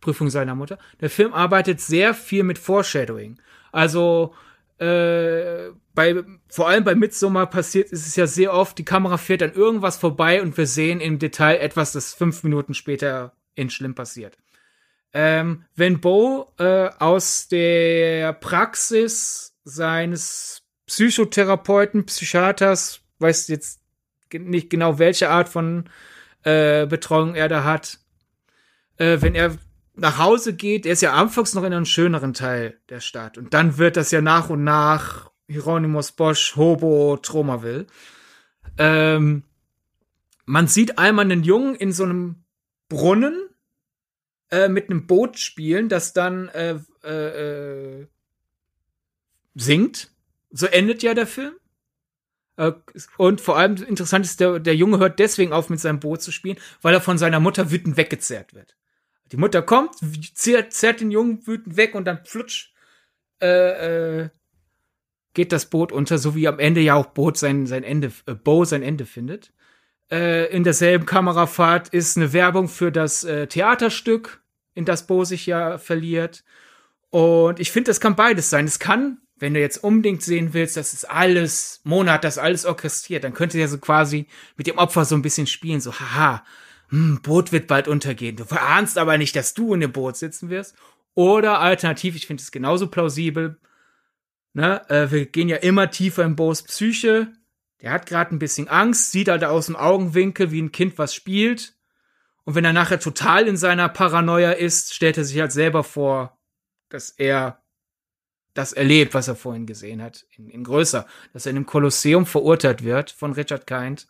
Prüfung seiner Mutter. Der Film arbeitet sehr viel mit Foreshadowing. Also äh, bei, vor allem bei Midsommar passiert ist es ja sehr oft, die Kamera fährt an irgendwas vorbei und wir sehen im Detail etwas, das fünf Minuten später in Schlimm passiert. Ähm, wenn Bo äh, aus der Praxis seines Psychotherapeuten, Psychiaters, weiß jetzt nicht genau, welche Art von äh, Betreuung er da hat, äh, wenn er nach Hause geht, er ist ja anfangs noch in einem schöneren Teil der Stadt. Und dann wird das ja nach und nach Hieronymus Bosch, Hobo, Tromaville. Ähm, man sieht einmal einen Jungen in so einem Brunnen äh, mit einem Boot spielen, das dann äh, äh, äh singt. So endet ja der Film. Äh, und vor allem interessant ist, der, der Junge hört deswegen auf, mit seinem Boot zu spielen, weil er von seiner Mutter wütend weggezerrt wird. Die Mutter kommt, zerrt, zerrt den Jungen wütend weg und dann flutsch äh, äh, geht das Boot unter, so wie am Ende ja auch Boot sein, sein Ende, äh, Bo sein Ende findet. Äh, in derselben Kamerafahrt ist eine Werbung für das äh, Theaterstück, in das Bo sich ja verliert. Und ich finde, das kann beides sein. Es kann, wenn du jetzt unbedingt sehen willst, das ist alles Monat, das alles orchestriert, dann könnte er so quasi mit dem Opfer so ein bisschen spielen, so haha, hm, Boot wird bald untergehen. Du verahnst aber nicht, dass du in dem Boot sitzen wirst. Oder alternativ, ich finde es genauso plausibel, ne, äh, wir gehen ja immer tiefer in Bo's Psyche. Der hat gerade ein bisschen Angst, sieht halt aus dem Augenwinkel, wie ein Kind was spielt. Und wenn er nachher total in seiner Paranoia ist, stellt er sich halt selber vor, dass er das erlebt, was er vorhin gesehen hat, in, in größer, dass er in einem Kolosseum verurteilt wird von Richard Kind.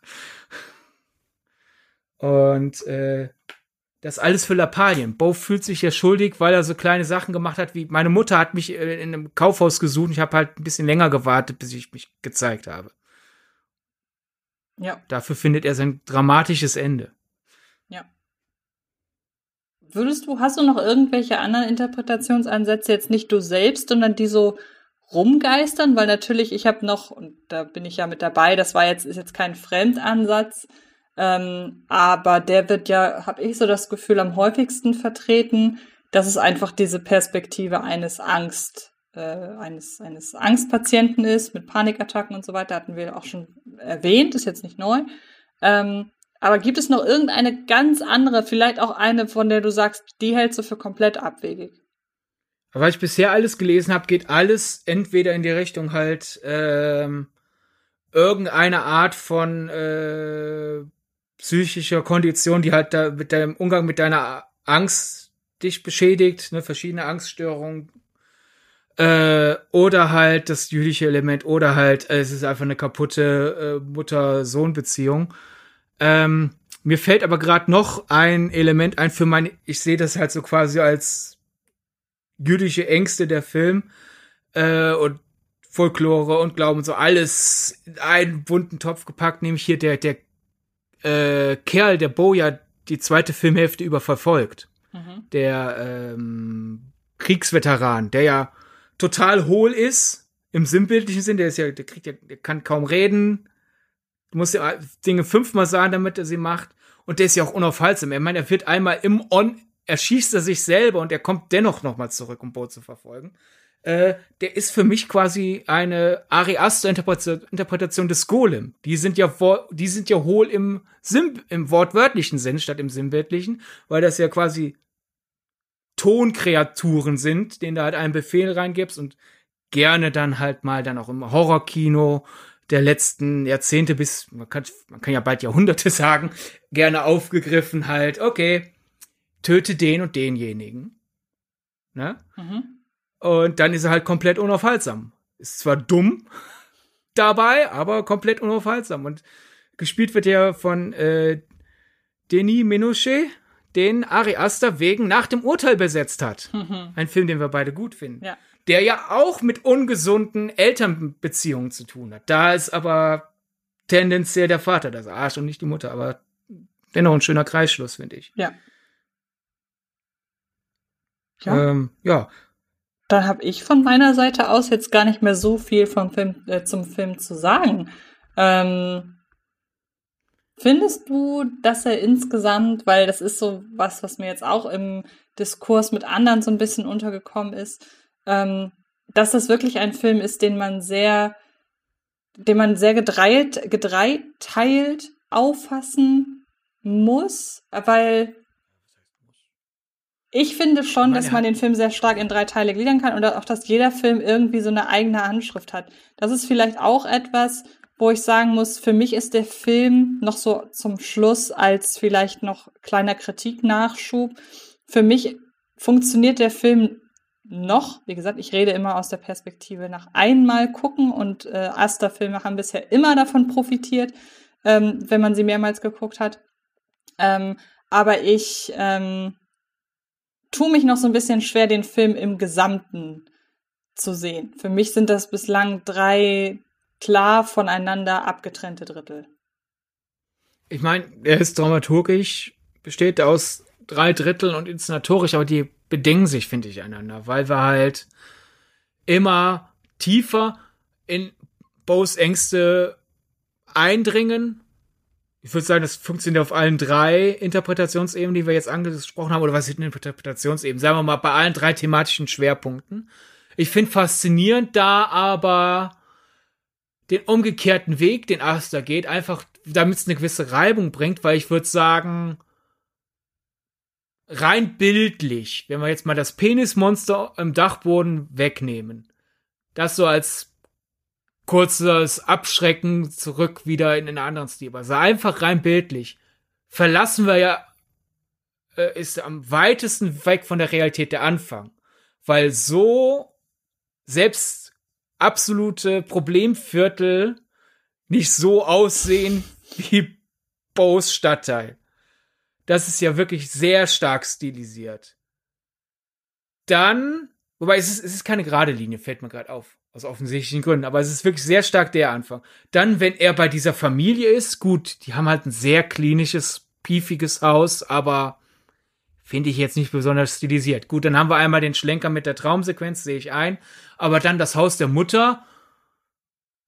Und äh, das alles für Lappalien. Bo fühlt sich ja schuldig, weil er so kleine Sachen gemacht hat, wie meine Mutter hat mich äh, in einem Kaufhaus gesucht. Ich habe halt ein bisschen länger gewartet, bis ich mich gezeigt habe. Ja. Dafür findet er sein dramatisches Ende. Ja. Würdest du, hast du noch irgendwelche anderen Interpretationsansätze, jetzt nicht du selbst, sondern die so rumgeistern? Weil natürlich, ich habe noch, und da bin ich ja mit dabei, das war jetzt, ist jetzt kein Fremdansatz, ähm, aber der wird ja, habe ich so das Gefühl, am häufigsten vertreten, dass es einfach diese Perspektive eines Angst, äh, eines, eines Angstpatienten ist, mit Panikattacken und so weiter, hatten wir auch schon erwähnt, ist jetzt nicht neu. Ähm, aber gibt es noch irgendeine ganz andere, vielleicht auch eine, von der du sagst, die hältst du für komplett abwegig? Was ich bisher alles gelesen habe, geht alles entweder in die Richtung halt ähm, irgendeine Art von äh, psychischer Kondition, die halt da mit deinem Umgang mit deiner Angst dich beschädigt, ne, verschiedene Angststörungen. Äh, oder halt das jüdische Element, oder halt, äh, es ist einfach eine kaputte äh, Mutter-Sohn-Beziehung. Ähm, mir fällt aber gerade noch ein Element ein für meine, ich sehe das halt so quasi als jüdische Ängste der Film äh, und Folklore und Glauben so alles in einen bunten Topf gepackt, nämlich hier der der äh, Kerl, der Bo ja die zweite Filmhälfte über verfolgt. Mhm. Der ähm, Kriegsveteran, der ja total hohl ist, im sinnbildlichen Sinn, der ist ja, der kriegt ja, der kann kaum reden, du musst ja Dinge fünfmal sagen, damit er sie macht. Und der ist ja auch unaufhaltsam. Ich meine, er wird einmal im On, erschießt er sich selber und er kommt dennoch nochmal zurück, um Bo zu verfolgen äh, der ist für mich quasi eine Ari Aster Interpretation des Golem. Die sind ja die sind ja hohl im Sim, im wortwörtlichen Sinn statt im sinnbildlichen, weil das ja quasi Tonkreaturen sind, denen du halt einen Befehl reingibst und gerne dann halt mal dann auch im Horrorkino der letzten Jahrzehnte bis, man kann, man kann ja bald Jahrhunderte sagen, gerne aufgegriffen halt, okay, töte den und denjenigen. Ne? Mhm. Und dann ist er halt komplett unaufhaltsam. Ist zwar dumm dabei, aber komplett unaufhaltsam. Und gespielt wird er von äh, Denis Menochet, den Ari Aster wegen nach dem Urteil besetzt hat. Mhm. Ein Film, den wir beide gut finden. Ja. Der ja auch mit ungesunden Elternbeziehungen zu tun hat. Da ist aber tendenziell der Vater das Arsch und nicht die Mutter, aber dennoch ein schöner Kreisschluss, finde ich. Ja. Ja. Ähm, ja, dann habe ich von meiner Seite aus jetzt gar nicht mehr so viel vom Film, äh, zum Film zu sagen. Ähm, findest du, dass er insgesamt, weil das ist so was, was mir jetzt auch im Diskurs mit anderen so ein bisschen untergekommen ist, ähm, dass das wirklich ein Film ist, den man sehr, den man sehr gedreit, gedreiteilt auffassen muss, weil ich finde schon, dass man den Film sehr stark in drei Teile gliedern kann und auch, dass jeder Film irgendwie so eine eigene Anschrift hat. Das ist vielleicht auch etwas, wo ich sagen muss, für mich ist der Film noch so zum Schluss als vielleicht noch kleiner Kritiknachschub. Für mich funktioniert der Film noch, wie gesagt, ich rede immer aus der Perspektive nach einmal gucken und äh, Aster-Filme haben bisher immer davon profitiert, ähm, wenn man sie mehrmals geguckt hat. Ähm, aber ich ähm, tue mich noch so ein bisschen schwer, den Film im Gesamten zu sehen. Für mich sind das bislang drei klar voneinander abgetrennte Drittel. Ich meine, er ist dramaturgisch, besteht aus drei Dritteln und inszenatorisch, aber die bedingen sich, finde ich, einander, weil wir halt immer tiefer in Bo's Ängste eindringen ich würde sagen, das funktioniert auf allen drei Interpretationsebenen, die wir jetzt angesprochen haben, oder was sind Interpretationsebenen? Sagen wir mal, bei allen drei thematischen Schwerpunkten. Ich finde faszinierend da aber den umgekehrten Weg, den Aster geht, einfach damit es eine gewisse Reibung bringt, weil ich würde sagen, rein bildlich, wenn wir jetzt mal das Penismonster im Dachboden wegnehmen, das so als kurzes Abschrecken zurück wieder in einen anderen Stil. Also einfach rein bildlich. Verlassen wir ja, äh, ist am weitesten weg von der Realität der Anfang. Weil so selbst absolute Problemviertel nicht so aussehen wie Bows Stadtteil. Das ist ja wirklich sehr stark stilisiert. Dann, wobei es ist, es ist keine gerade Linie, fällt mir gerade auf. Aus offensichtlichen Gründen. Aber es ist wirklich sehr stark der Anfang. Dann, wenn er bei dieser Familie ist, gut, die haben halt ein sehr klinisches, piefiges Haus, aber finde ich jetzt nicht besonders stilisiert. Gut, dann haben wir einmal den Schlenker mit der Traumsequenz, sehe ich ein. Aber dann das Haus der Mutter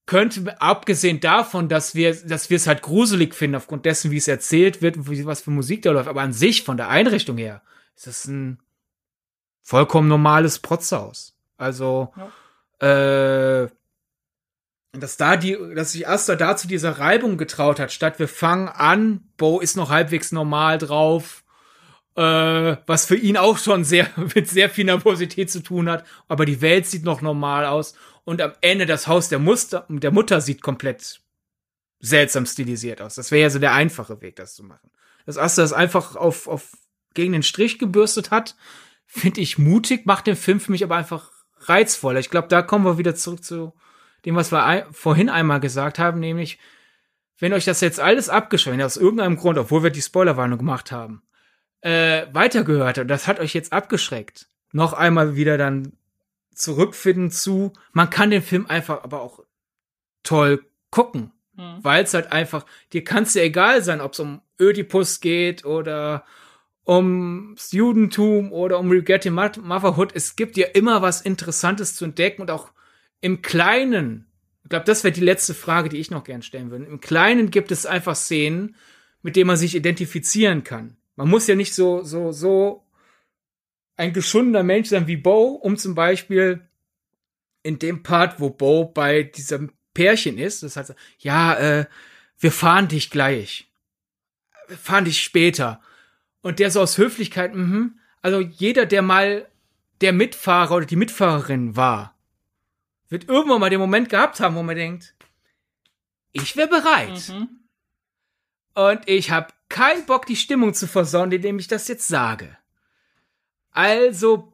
könnte, abgesehen davon, dass wir, dass wir es halt gruselig finden, aufgrund dessen, wie es erzählt wird, was für Musik da läuft, aber an sich, von der Einrichtung her, ist es ein vollkommen normales Protzhaus. Also, ja äh, dass da die, dass sich Asta da zu dieser Reibung getraut hat, statt wir fangen an, Bo ist noch halbwegs normal drauf, äh, was für ihn auch schon sehr, mit sehr viel Nervosität zu tun hat, aber die Welt sieht noch normal aus und am Ende das Haus der, Muster, der Mutter sieht komplett seltsam stilisiert aus. Das wäre ja so der einfache Weg, das zu machen. Dass Asta das einfach auf, auf gegen den Strich gebürstet hat, finde ich mutig, macht den Film für mich aber einfach reizvoller. Ich glaube, da kommen wir wieder zurück zu dem, was wir ein, vorhin einmal gesagt haben, nämlich, wenn euch das jetzt alles abgeschreckt, aus irgendeinem Grund, obwohl wir die Spoilerwarnung gemacht haben, äh, weitergehört und das hat euch jetzt abgeschreckt, noch einmal wieder dann zurückfinden zu, man kann den Film einfach aber auch toll gucken, mhm. weil es halt einfach, dir kann es ja egal sein, ob es um Ödipus geht oder ums Judentum oder um Regretting Motherhood. Es gibt ja immer was Interessantes zu entdecken und auch im Kleinen. Ich glaube, das wäre die letzte Frage, die ich noch gern stellen würde. Im Kleinen gibt es einfach Szenen, mit denen man sich identifizieren kann. Man muss ja nicht so, so, so ein geschundener Mensch sein wie Bo, um zum Beispiel in dem Part, wo Bo bei diesem Pärchen ist, das heißt, ja, äh, wir fahren dich gleich. Wir fahren dich später. Und der so aus Höflichkeit, mhm. Also jeder, der mal der Mitfahrer oder die Mitfahrerin war, wird irgendwann mal den Moment gehabt haben, wo man denkt, ich wäre bereit. Mhm. Und ich habe keinen Bock, die Stimmung zu versauen, indem ich das jetzt sage. Also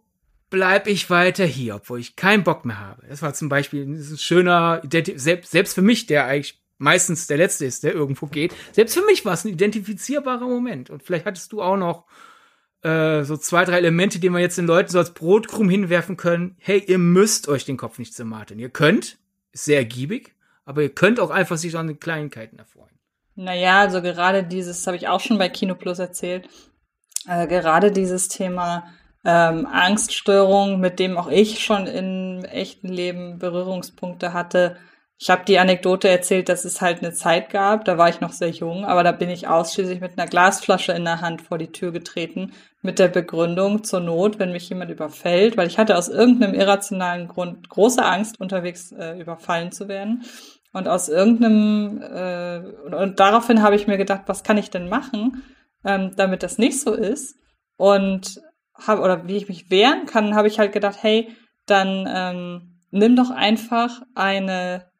bleib ich weiter hier, obwohl ich keinen Bock mehr habe. Das war zum Beispiel ein schöner, selbst für mich, der eigentlich meistens der letzte ist, der irgendwo geht. Selbst für mich war es ein identifizierbarer Moment. Und vielleicht hattest du auch noch äh, so zwei, drei Elemente, die wir jetzt den Leuten so als Brotkrumm hinwerfen können. Hey, ihr müsst euch den Kopf nicht zermartern. Ihr könnt, ist sehr ergiebig, aber ihr könnt auch einfach sich an den Kleinigkeiten erfreuen. Naja, also gerade dieses, habe ich auch schon bei Kino Plus erzählt, äh, gerade dieses Thema ähm, Angststörung, mit dem auch ich schon im echten Leben Berührungspunkte hatte, ich habe die Anekdote erzählt, dass es halt eine Zeit gab, da war ich noch sehr jung, aber da bin ich ausschließlich mit einer Glasflasche in der Hand vor die Tür getreten, mit der Begründung zur Not, wenn mich jemand überfällt, weil ich hatte aus irgendeinem irrationalen Grund große Angst, unterwegs äh, überfallen zu werden. Und aus irgendeinem, äh, und, daraufhin habe ich mir gedacht, was kann ich denn machen, ähm, damit das nicht so ist? Und habe, oder wie ich mich wehren kann, habe ich halt gedacht, hey, dann ähm, nimm doch einfach eine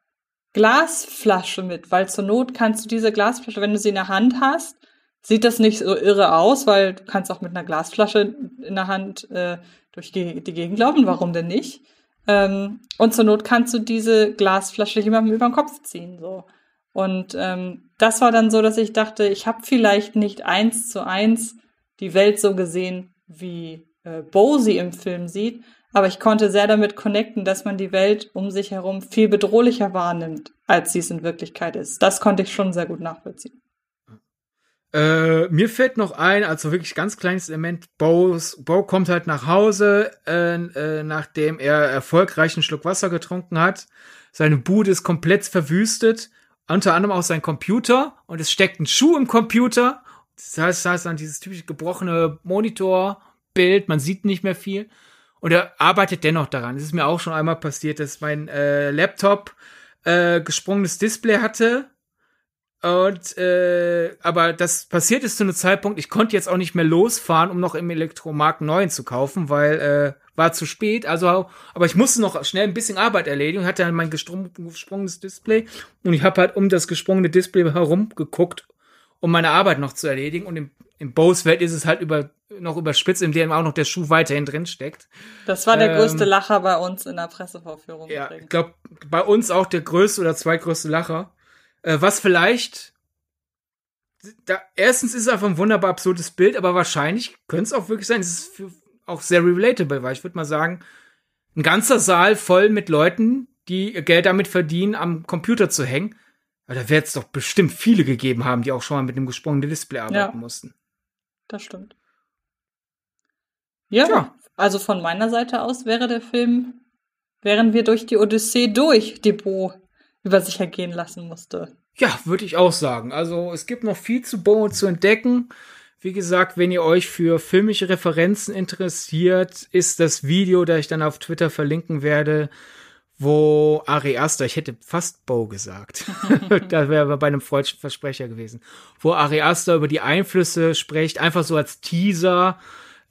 Glasflasche mit, weil zur Not kannst du diese Glasflasche, wenn du sie in der Hand hast, sieht das nicht so irre aus, weil du kannst auch mit einer Glasflasche in der Hand äh, durch die, Gegend laufen, warum denn nicht? Ähm, und zur Not kannst du diese Glasflasche jemandem über den Kopf ziehen, so. Und ähm, das war dann so, dass ich dachte, ich habe vielleicht nicht eins zu eins die Welt so gesehen, wie äh, Bo sie im Film sieht, aber ich konnte sehr damit connecten, dass man die Welt um sich herum viel bedrohlicher wahrnimmt, als sie es in Wirklichkeit ist. Das konnte ich schon sehr gut nachvollziehen. Äh, mir fällt noch ein, also wirklich ganz kleines Element, Bo's, Bo kommt halt nach Hause, äh, äh, nachdem er erfolgreich einen Schluck Wasser getrunken hat. Seine Bude ist komplett verwüstet, unter anderem auch sein Computer und es steckt ein Schuh im Computer. Das heißt, das heißt dann dieses typische gebrochene Monitorbild, man sieht nicht mehr viel. Und er arbeitet dennoch daran. Es ist mir auch schon einmal passiert, dass mein äh, Laptop äh, gesprungenes Display hatte. Und äh, aber das passiert ist zu einem Zeitpunkt, ich konnte jetzt auch nicht mehr losfahren, um noch im Elektromarkt neuen zu kaufen, weil äh, war zu spät. Also, aber ich musste noch schnell ein bisschen Arbeit erledigen, hatte dann mein gesprungenes Display und ich habe halt um das gesprungene Display herum geguckt, um meine Arbeit noch zu erledigen. Und im, im Bose-Welt ist es halt über noch überspitzt, in dem auch noch der Schuh weiterhin drin steckt. Das war der ähm, größte Lacher bei uns in der Pressevorführung. Ja, ich glaube, bei uns auch der größte oder zweitgrößte Lacher. Äh, was vielleicht. Da, erstens ist es einfach ein wunderbar absurdes Bild, aber wahrscheinlich könnte es auch wirklich sein, es ist für, auch sehr relatable, weil ich würde mal sagen, ein ganzer Saal voll mit Leuten, die Geld damit verdienen, am Computer zu hängen. Aber da wird es doch bestimmt viele gegeben haben, die auch schon mal mit einem gesprungenen Display arbeiten ja, mussten. Das stimmt. Ja, ja, also von meiner Seite aus wäre der Film, wären wir durch die Odyssee durch, die Bo über sich ergehen lassen musste. Ja, würde ich auch sagen. Also es gibt noch viel zu Bo zu entdecken. Wie gesagt, wenn ihr euch für filmische Referenzen interessiert, ist das Video, das ich dann auf Twitter verlinken werde, wo Ari Aster, ich hätte fast Bo gesagt, da wäre bei einem falschen Versprecher gewesen, wo Ari Aster über die Einflüsse spricht, einfach so als Teaser,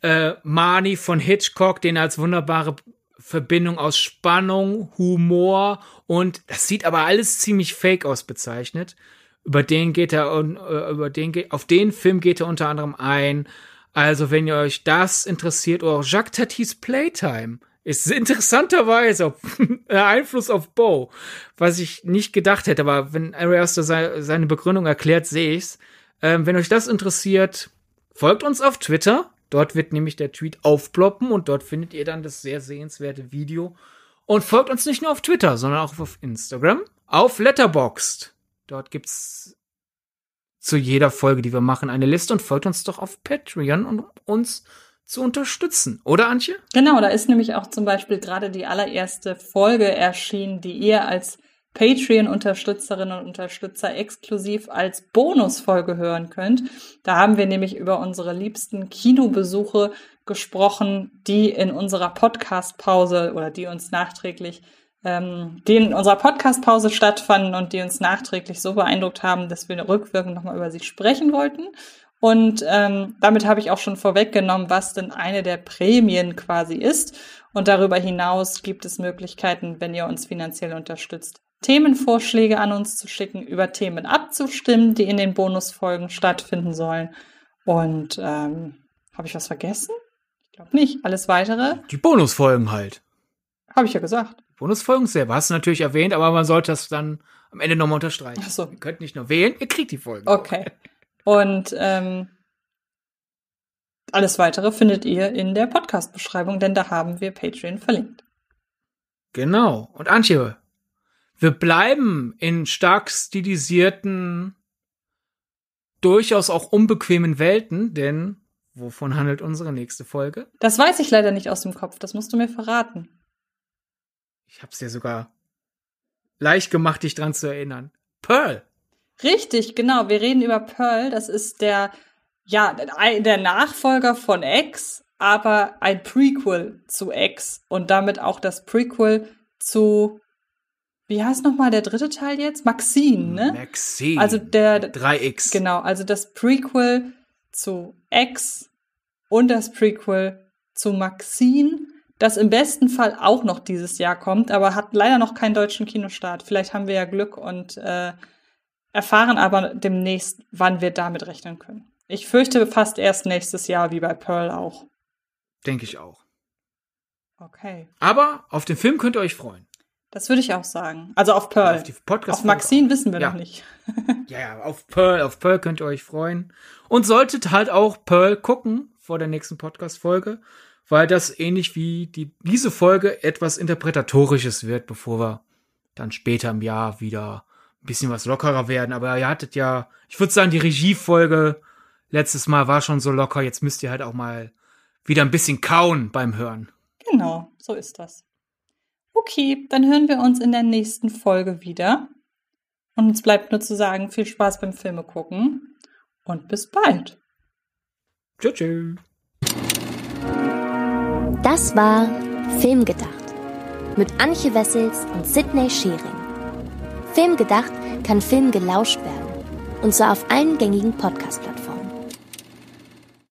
äh, Marnie von Hitchcock, den er als wunderbare Verbindung aus Spannung, Humor und das sieht aber alles ziemlich fake aus bezeichnet. Über den geht er äh, über den geht auf den Film geht er unter anderem ein. Also wenn ihr euch das interessiert oder auch Jacques Tatis Playtime ist interessanterweise ein Einfluss auf Bo, was ich nicht gedacht hätte, aber wenn Ari Aster seine Begründung erklärt, sehe ich's. Ähm, wenn euch das interessiert, folgt uns auf Twitter Dort wird nämlich der Tweet aufploppen und dort findet ihr dann das sehr sehenswerte Video. Und folgt uns nicht nur auf Twitter, sondern auch auf Instagram, auf Letterboxd. Dort gibt's zu jeder Folge, die wir machen, eine Liste und folgt uns doch auf Patreon, um uns zu unterstützen. Oder, Antje? Genau, da ist nämlich auch zum Beispiel gerade die allererste Folge erschienen, die ihr als Patreon-Unterstützerinnen und Unterstützer exklusiv als Bonusfolge hören könnt. Da haben wir nämlich über unsere liebsten Kinobesuche gesprochen, die in unserer Podcast-Pause oder die uns nachträglich, ähm, die in unserer Podcast-Pause stattfanden und die uns nachträglich so beeindruckt haben, dass wir rückwirkend nochmal über sie sprechen wollten. Und ähm, damit habe ich auch schon vorweggenommen, was denn eine der Prämien quasi ist. Und darüber hinaus gibt es Möglichkeiten, wenn ihr uns finanziell unterstützt, Themenvorschläge an uns zu schicken, über Themen abzustimmen, die in den Bonusfolgen stattfinden sollen. Und ähm, habe ich was vergessen? Ich glaube nicht. Alles weitere? Die Bonusfolgen halt. Habe ich ja gesagt. Bonusfolgen selber hast du natürlich erwähnt, aber man sollte das dann am Ende nochmal unterstreichen. Ach so. Ihr könnt nicht nur wählen, ihr kriegt die Folgen. Okay. Und ähm, alles weitere findet ihr in der Podcast-Beschreibung, denn da haben wir Patreon verlinkt. Genau. Und Antje, wir bleiben in stark stilisierten, durchaus auch unbequemen Welten, denn wovon handelt unsere nächste Folge? Das weiß ich leider nicht aus dem Kopf, das musst du mir verraten. Ich hab's dir sogar leicht gemacht, dich dran zu erinnern. Pearl. Richtig, genau. Wir reden über Pearl. Das ist der, ja, der Nachfolger von X, aber ein Prequel zu X und damit auch das Prequel zu wie heißt nochmal der dritte Teil jetzt? Maxine, ne? Maxine. Also der 3X. Genau, also das Prequel zu X und das Prequel zu Maxine, das im besten Fall auch noch dieses Jahr kommt, aber hat leider noch keinen deutschen Kinostart. Vielleicht haben wir ja Glück und äh, erfahren aber demnächst, wann wir damit rechnen können. Ich fürchte fast erst nächstes Jahr, wie bei Pearl auch. Denke ich auch. Okay. Aber auf den Film könnt ihr euch freuen. Das würde ich auch sagen. Also auf Pearl. Auf, die Podcast auf Maxine wissen wir ja. noch nicht. ja, ja, auf Pearl, auf Pearl könnt ihr euch freuen. Und solltet halt auch Pearl gucken vor der nächsten Podcast-Folge, weil das ähnlich wie die, diese Folge etwas Interpretatorisches wird, bevor wir dann später im Jahr wieder bisschen was lockerer werden. Aber ihr hattet ja, ich würde sagen, die Regiefolge letztes Mal war schon so locker. Jetzt müsst ihr halt auch mal wieder ein bisschen kauen beim Hören. Genau, so ist das. Okay, dann hören wir uns in der nächsten Folge wieder. Und uns bleibt nur zu sagen, viel Spaß beim Filme gucken und bis bald. Tschüss. tschüss. Das war Filmgedacht mit Antje Wessels und Sidney Schering. Filmgedacht kann Film gelauscht werden Und zwar auf allen gängigen Podcast-Plattformen.